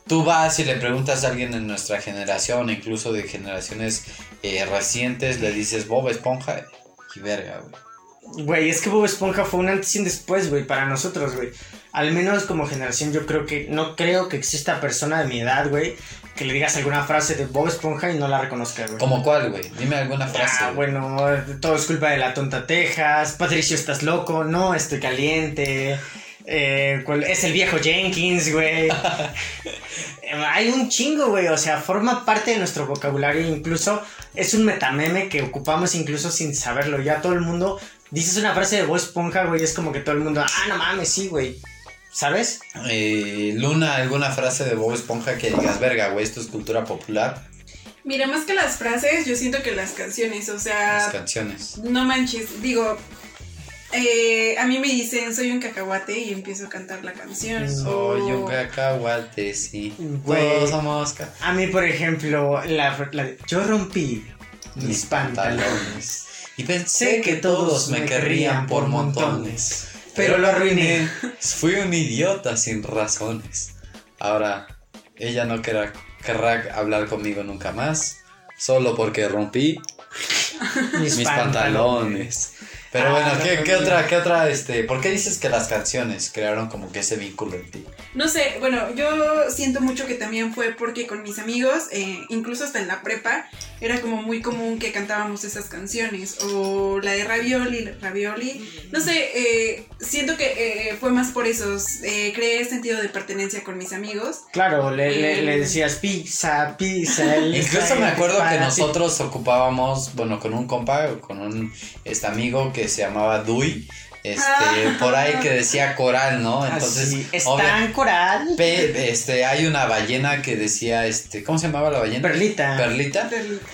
tú vas y le preguntas a alguien en nuestra generación, incluso de generaciones eh, recientes, le dices Bob Esponja y verga, güey. Güey, es que Bob Esponja fue un antes y un después, güey, para nosotros, güey. Al menos como generación yo creo que, no creo que exista persona de mi edad, güey, que le digas alguna frase de Bob Esponja y no la reconozca, güey. ¿Como cuál, güey? Dime alguna frase. Ah, güey. bueno, todo es culpa de la tonta Texas. Patricio, estás loco. No, estoy caliente. Eh, ¿cuál- es el viejo Jenkins, güey. Hay un chingo, güey. O sea, forma parte de nuestro vocabulario. Incluso es un metameme que ocupamos incluso sin saberlo. Ya todo el mundo. Dices una frase de Bob Esponja, güey. Es como que todo el mundo. Ah, no mames, sí, güey. ¿Sabes? Eh, Luna, alguna frase de Bob Esponja que digas, verga, güey, esto es cultura popular. Mira, más que las frases, yo siento que las canciones, o Las sea, canciones. no manches, digo, eh, a mí me dicen soy un cacahuate y empiezo a cantar la canción. Soy o- un cacahuate, sí. Güey. Todos somos ca- A mí, por ejemplo, la, yo rompí mis pantalones. Y pensé que todos me querrían por montones. Pero lo arruiné. Fui un idiota sin razones. Ahora, ella no querrá, querrá hablar conmigo nunca más. Solo porque rompí Mis, mis pantalones. Pero Ah, bueno, no, ¿qué, otra, qué otra, este, por qué dices que las canciones crearon como que ese vínculo en ti? No sé, bueno, yo siento mucho que también fue porque con mis amigos, eh, incluso hasta en la prepa, era como muy común que cantábamos esas canciones. O la de Ravioli, Ravioli. No sé, eh, siento que eh, fue más por eso. Eh, creé sentido de pertenencia con mis amigos. Claro, le, le, le decías pizza, pizza. Incluso me acuerdo que nosotros ocupábamos, bueno, con un compa, con un este amigo que se llamaba Dui, este, Ah. por ahí que decía coral, ¿no? Entonces, Así, obvia- está en coral. pe- este, hay una ballena que decía, este, ¿cómo se llamaba la ballena? Perlita. Perlita,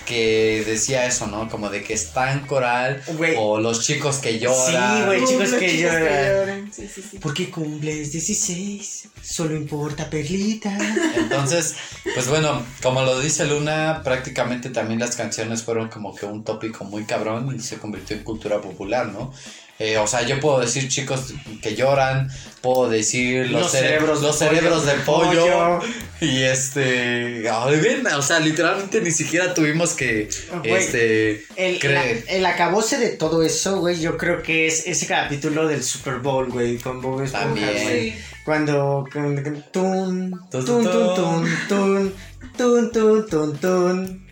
que decía eso, ¿no? Como de que está en coral, o los chicos que lloran. Sí, güey. Uh, chicos los que lloran. Sí, sí, sí. ¿Por qué cumples 16? Solo importa Perlita. Entonces, pues bueno, como lo dice Luna, prácticamente también las canciones fueron como que un tópico muy cabrón y se convirtió en cultura popular, ¿no? Eh, o sea, yo puedo decir chicos que lloran, puedo decir los, Los cere- cerebros de los pollo, cerebros de de pollo, pollo. y este, ay, ven, o sea, literalmente ni siquiera tuvimos que, este, El, creer. la- el acabose de todo eso, güey, yo creo que es ese capítulo del Super Bowl, güey, con Bob Esponja, También. güey. Cuando tun, Tun, tun, tun, tun, tun, tun, tun,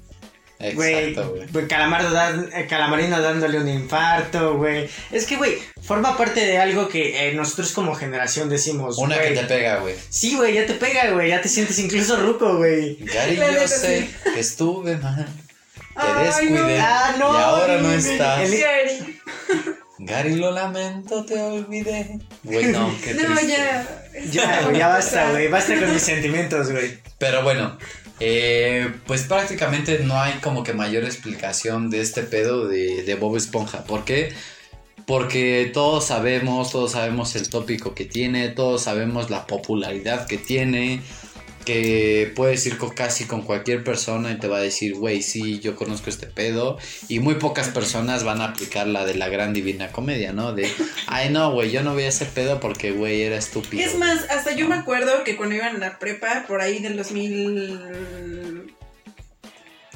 Exacto, güey. güey, Calamardo dan- eh, Calamarino dándole un infarto, güey. Es que, güey, forma parte de algo que eh, nosotros como generación decimos, Una güey. que te pega, güey. Sí, güey, ya te pega, güey, ya te sientes incluso ruco, güey. Gary, La yo sé sí. que estuve mal, te Ay, descuidé no. Ah, no, y ahora no estás. el- Gary. Gary, lo lamento, te olvidé. Güey, no, qué No, triste. ya. Ya, güey, ya basta, güey, basta con mis sentimientos, güey. Pero bueno, eh, pues prácticamente no hay como que mayor explicación de este pedo de, de Bob Esponja. ¿Por qué? Porque todos sabemos, todos sabemos el tópico que tiene, todos sabemos la popularidad que tiene, que puedes ir con casi con cualquier persona y te va a decir, güey, sí, yo conozco este pedo. Y muy pocas personas van a aplicar la de la gran divina comedia, ¿no? De, ay, no, güey, yo no voy a ese pedo porque, güey, era estúpido. Es más, hasta yo me acuerdo que cuando iban a la prepa, por ahí del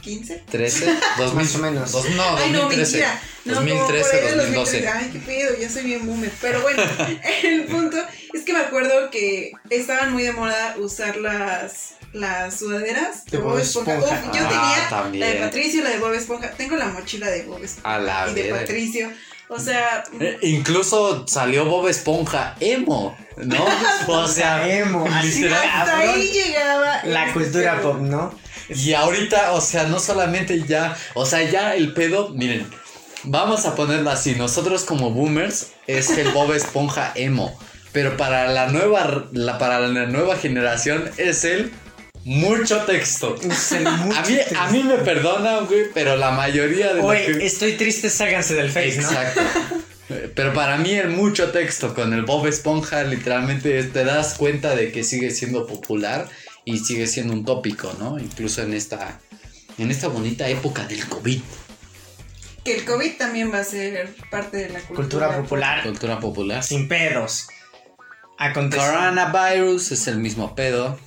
2015. 13, 2000, Más o menos. dos- no, Ay, no, 2013. mentira. No, 2013, como por ahí del 2012. 2013. Ay, qué pedo, ya soy bien boomer. Pero bueno, el punto es que me acuerdo que estaban muy de moda usar las, las sudaderas De Bob Esponja. Uf, yo Ah, tenía también. la de Patricio, la de Bob Esponja. Tengo la mochila de Bob Esponja A la y de. Patricio. O sea, Eh, Incluso salió Bob Esponja emo, ¿no? O sea, Emo, así literal. hasta ahí llegaba. La cultura pop, ¿no? Y ahorita, o sea, no solamente ya, o sea, ya el pedo, miren, vamos a ponerlo así, nosotros como boomers es el Bob Esponja emo, pero para la nueva, la, para la nueva generación es el mucho texto. Mucho A mí, a mí me perdonan, güey, pero la mayoría de Oye, que- estoy triste, ságanse del face, ¿no? Exacto. Pero para mí el mucho texto con el Bob Esponja literalmente te das cuenta de que sigue siendo popular y sigue siendo un tópico, ¿no? Incluso en esta en esta bonita época del COVID. Que el COVID también va a ser parte de la cultura, Cultura popular, Cultura popular. sin pedos. Acontece. Coronavirus es el mismo pedo.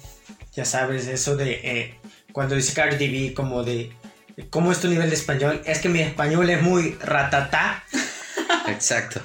Ya sabes, eso de eh, cuando dice Cardi B, como de. ¿Cómo es tu nivel de español? Es que mi español es muy ratatá. Exacto.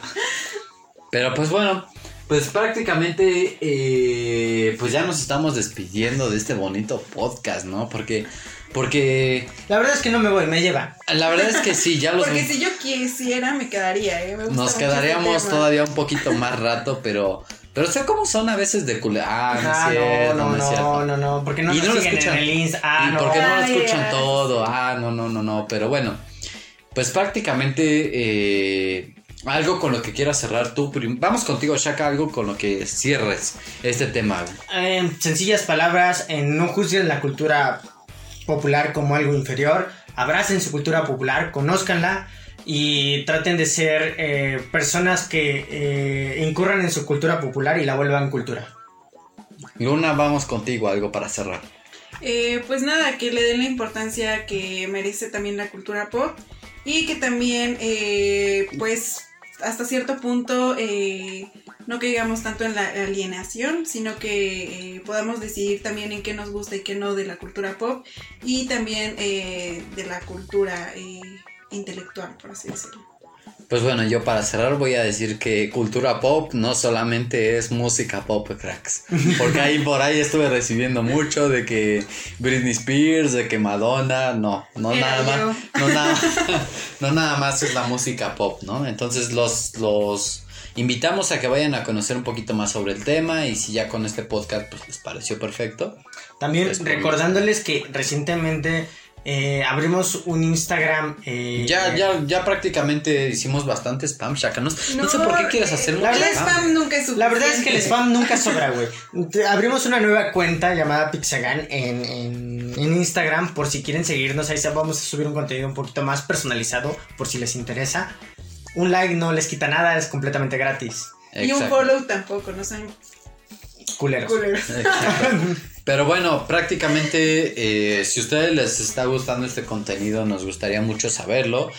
Pero pues bueno, pues prácticamente eh, pues ya nos estamos despidiendo de este bonito podcast, ¿no? Porque porque La verdad es que no me voy, me lleva. la verdad es que sí, ya los Porque si yo quisiera, me quedaría, ¿eh? Me gusta Nos quedaríamos todavía un poquito más rato, pero. Pero sé cómo son a veces de culé. Ah, no Ah, es cierto, no, no, es no, cierto. no, no, porque no Y nos no lo escuchan. en el Insta. Ah, y no. porque no lo escuchan todo. Ah, no, no, no, no. Pero bueno, pues prácticamente eh, algo con lo que quieras cerrar tú. Vamos contigo, Shaka, algo con lo que cierres este tema. En sencillas palabras, en no juzguen la cultura popular como algo inferior, abracen su cultura popular, conózcanla y traten de ser eh, personas que eh, incurran en su cultura popular y la vuelvan cultura. Luna, vamos contigo, algo para cerrar. Eh, pues nada, que le den la importancia que merece también la cultura pop y que también, eh, pues, hasta cierto punto eh, no caigamos tanto en la alienación, sino que eh, podamos decidir también en qué nos gusta y qué no de la cultura pop y también eh, de la cultura eh, intelectual, por así decirlo. Pues bueno, yo para cerrar voy a decir que cultura pop no solamente es música pop, cracks. Porque ahí por ahí estuve recibiendo mucho de que Britney Spears, de que Madonna, no, no Era nada yo. más, no nada, no nada más es la música pop, ¿no? Entonces los, los invitamos a que vayan a conocer un poquito más sobre el tema y si ya con este podcast pues les pareció perfecto. También Pues, recordándoles que recientemente eh, abrimos un Instagram. eh, Ya, eh, ya, ya prácticamente hicimos bastante spam, Shaka. No, no sé por qué quieres hacer la El verdad- spam nunca es. La verdad es que el spam nunca sobra, güey. Abrimos una nueva cuenta llamada Pixagan en, en, en Instagram por si quieren seguirnos. Ahí vamos a subir un contenido un poquito más personalizado por si les interesa. Un like no les quita nada, es completamente gratis. Y un follow tampoco, no sean Culeros. culeros. Pero bueno, prácticamente eh, si a ustedes les está gustando este contenido, nos gustaría mucho saberlo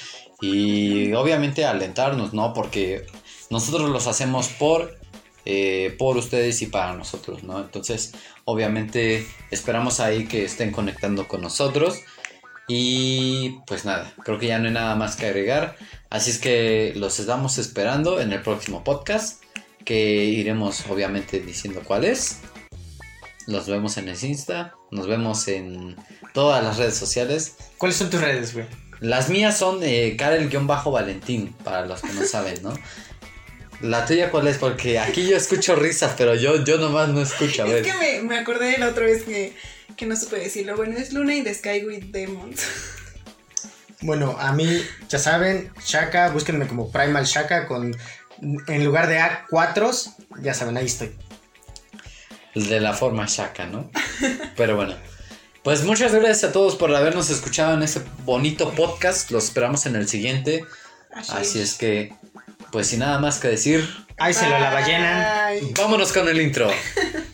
y obviamente alentarnos, ¿no? Porque nosotros los hacemos por, eh, por ustedes y para nosotros, ¿no? Entonces, obviamente esperamos ahí que estén conectando con nosotros y pues nada, creo que ya no hay nada más que agregar. Así es que los estamos esperando en el próximo podcast que iremos obviamente diciendo cuál es. Los vemos en el Insta, nos vemos en todas las redes sociales. ¿Cuáles son tus redes, güey? Las mías son eh, Karel-Valentín, para los que no saben, ¿no? La tuya cuál es, porque aquí yo escucho risas, pero yo, yo nomás no escucho, a ver. Es que me, me acordé de la otra vez que, que no supe decirlo. Bueno, es Luna y The Sky with Demons. Bueno, a mí, ya saben, Shaka, búsquenme como Primal Shaka con. En lugar de A4, ya saben, ahí estoy. De la forma Shaka, ¿no? Pero bueno. Pues muchas gracias a todos por habernos escuchado en este bonito podcast. Los esperamos en el siguiente. Así es que, pues sin nada más que decir, Ahí se lo la ballena. Vámonos con el intro.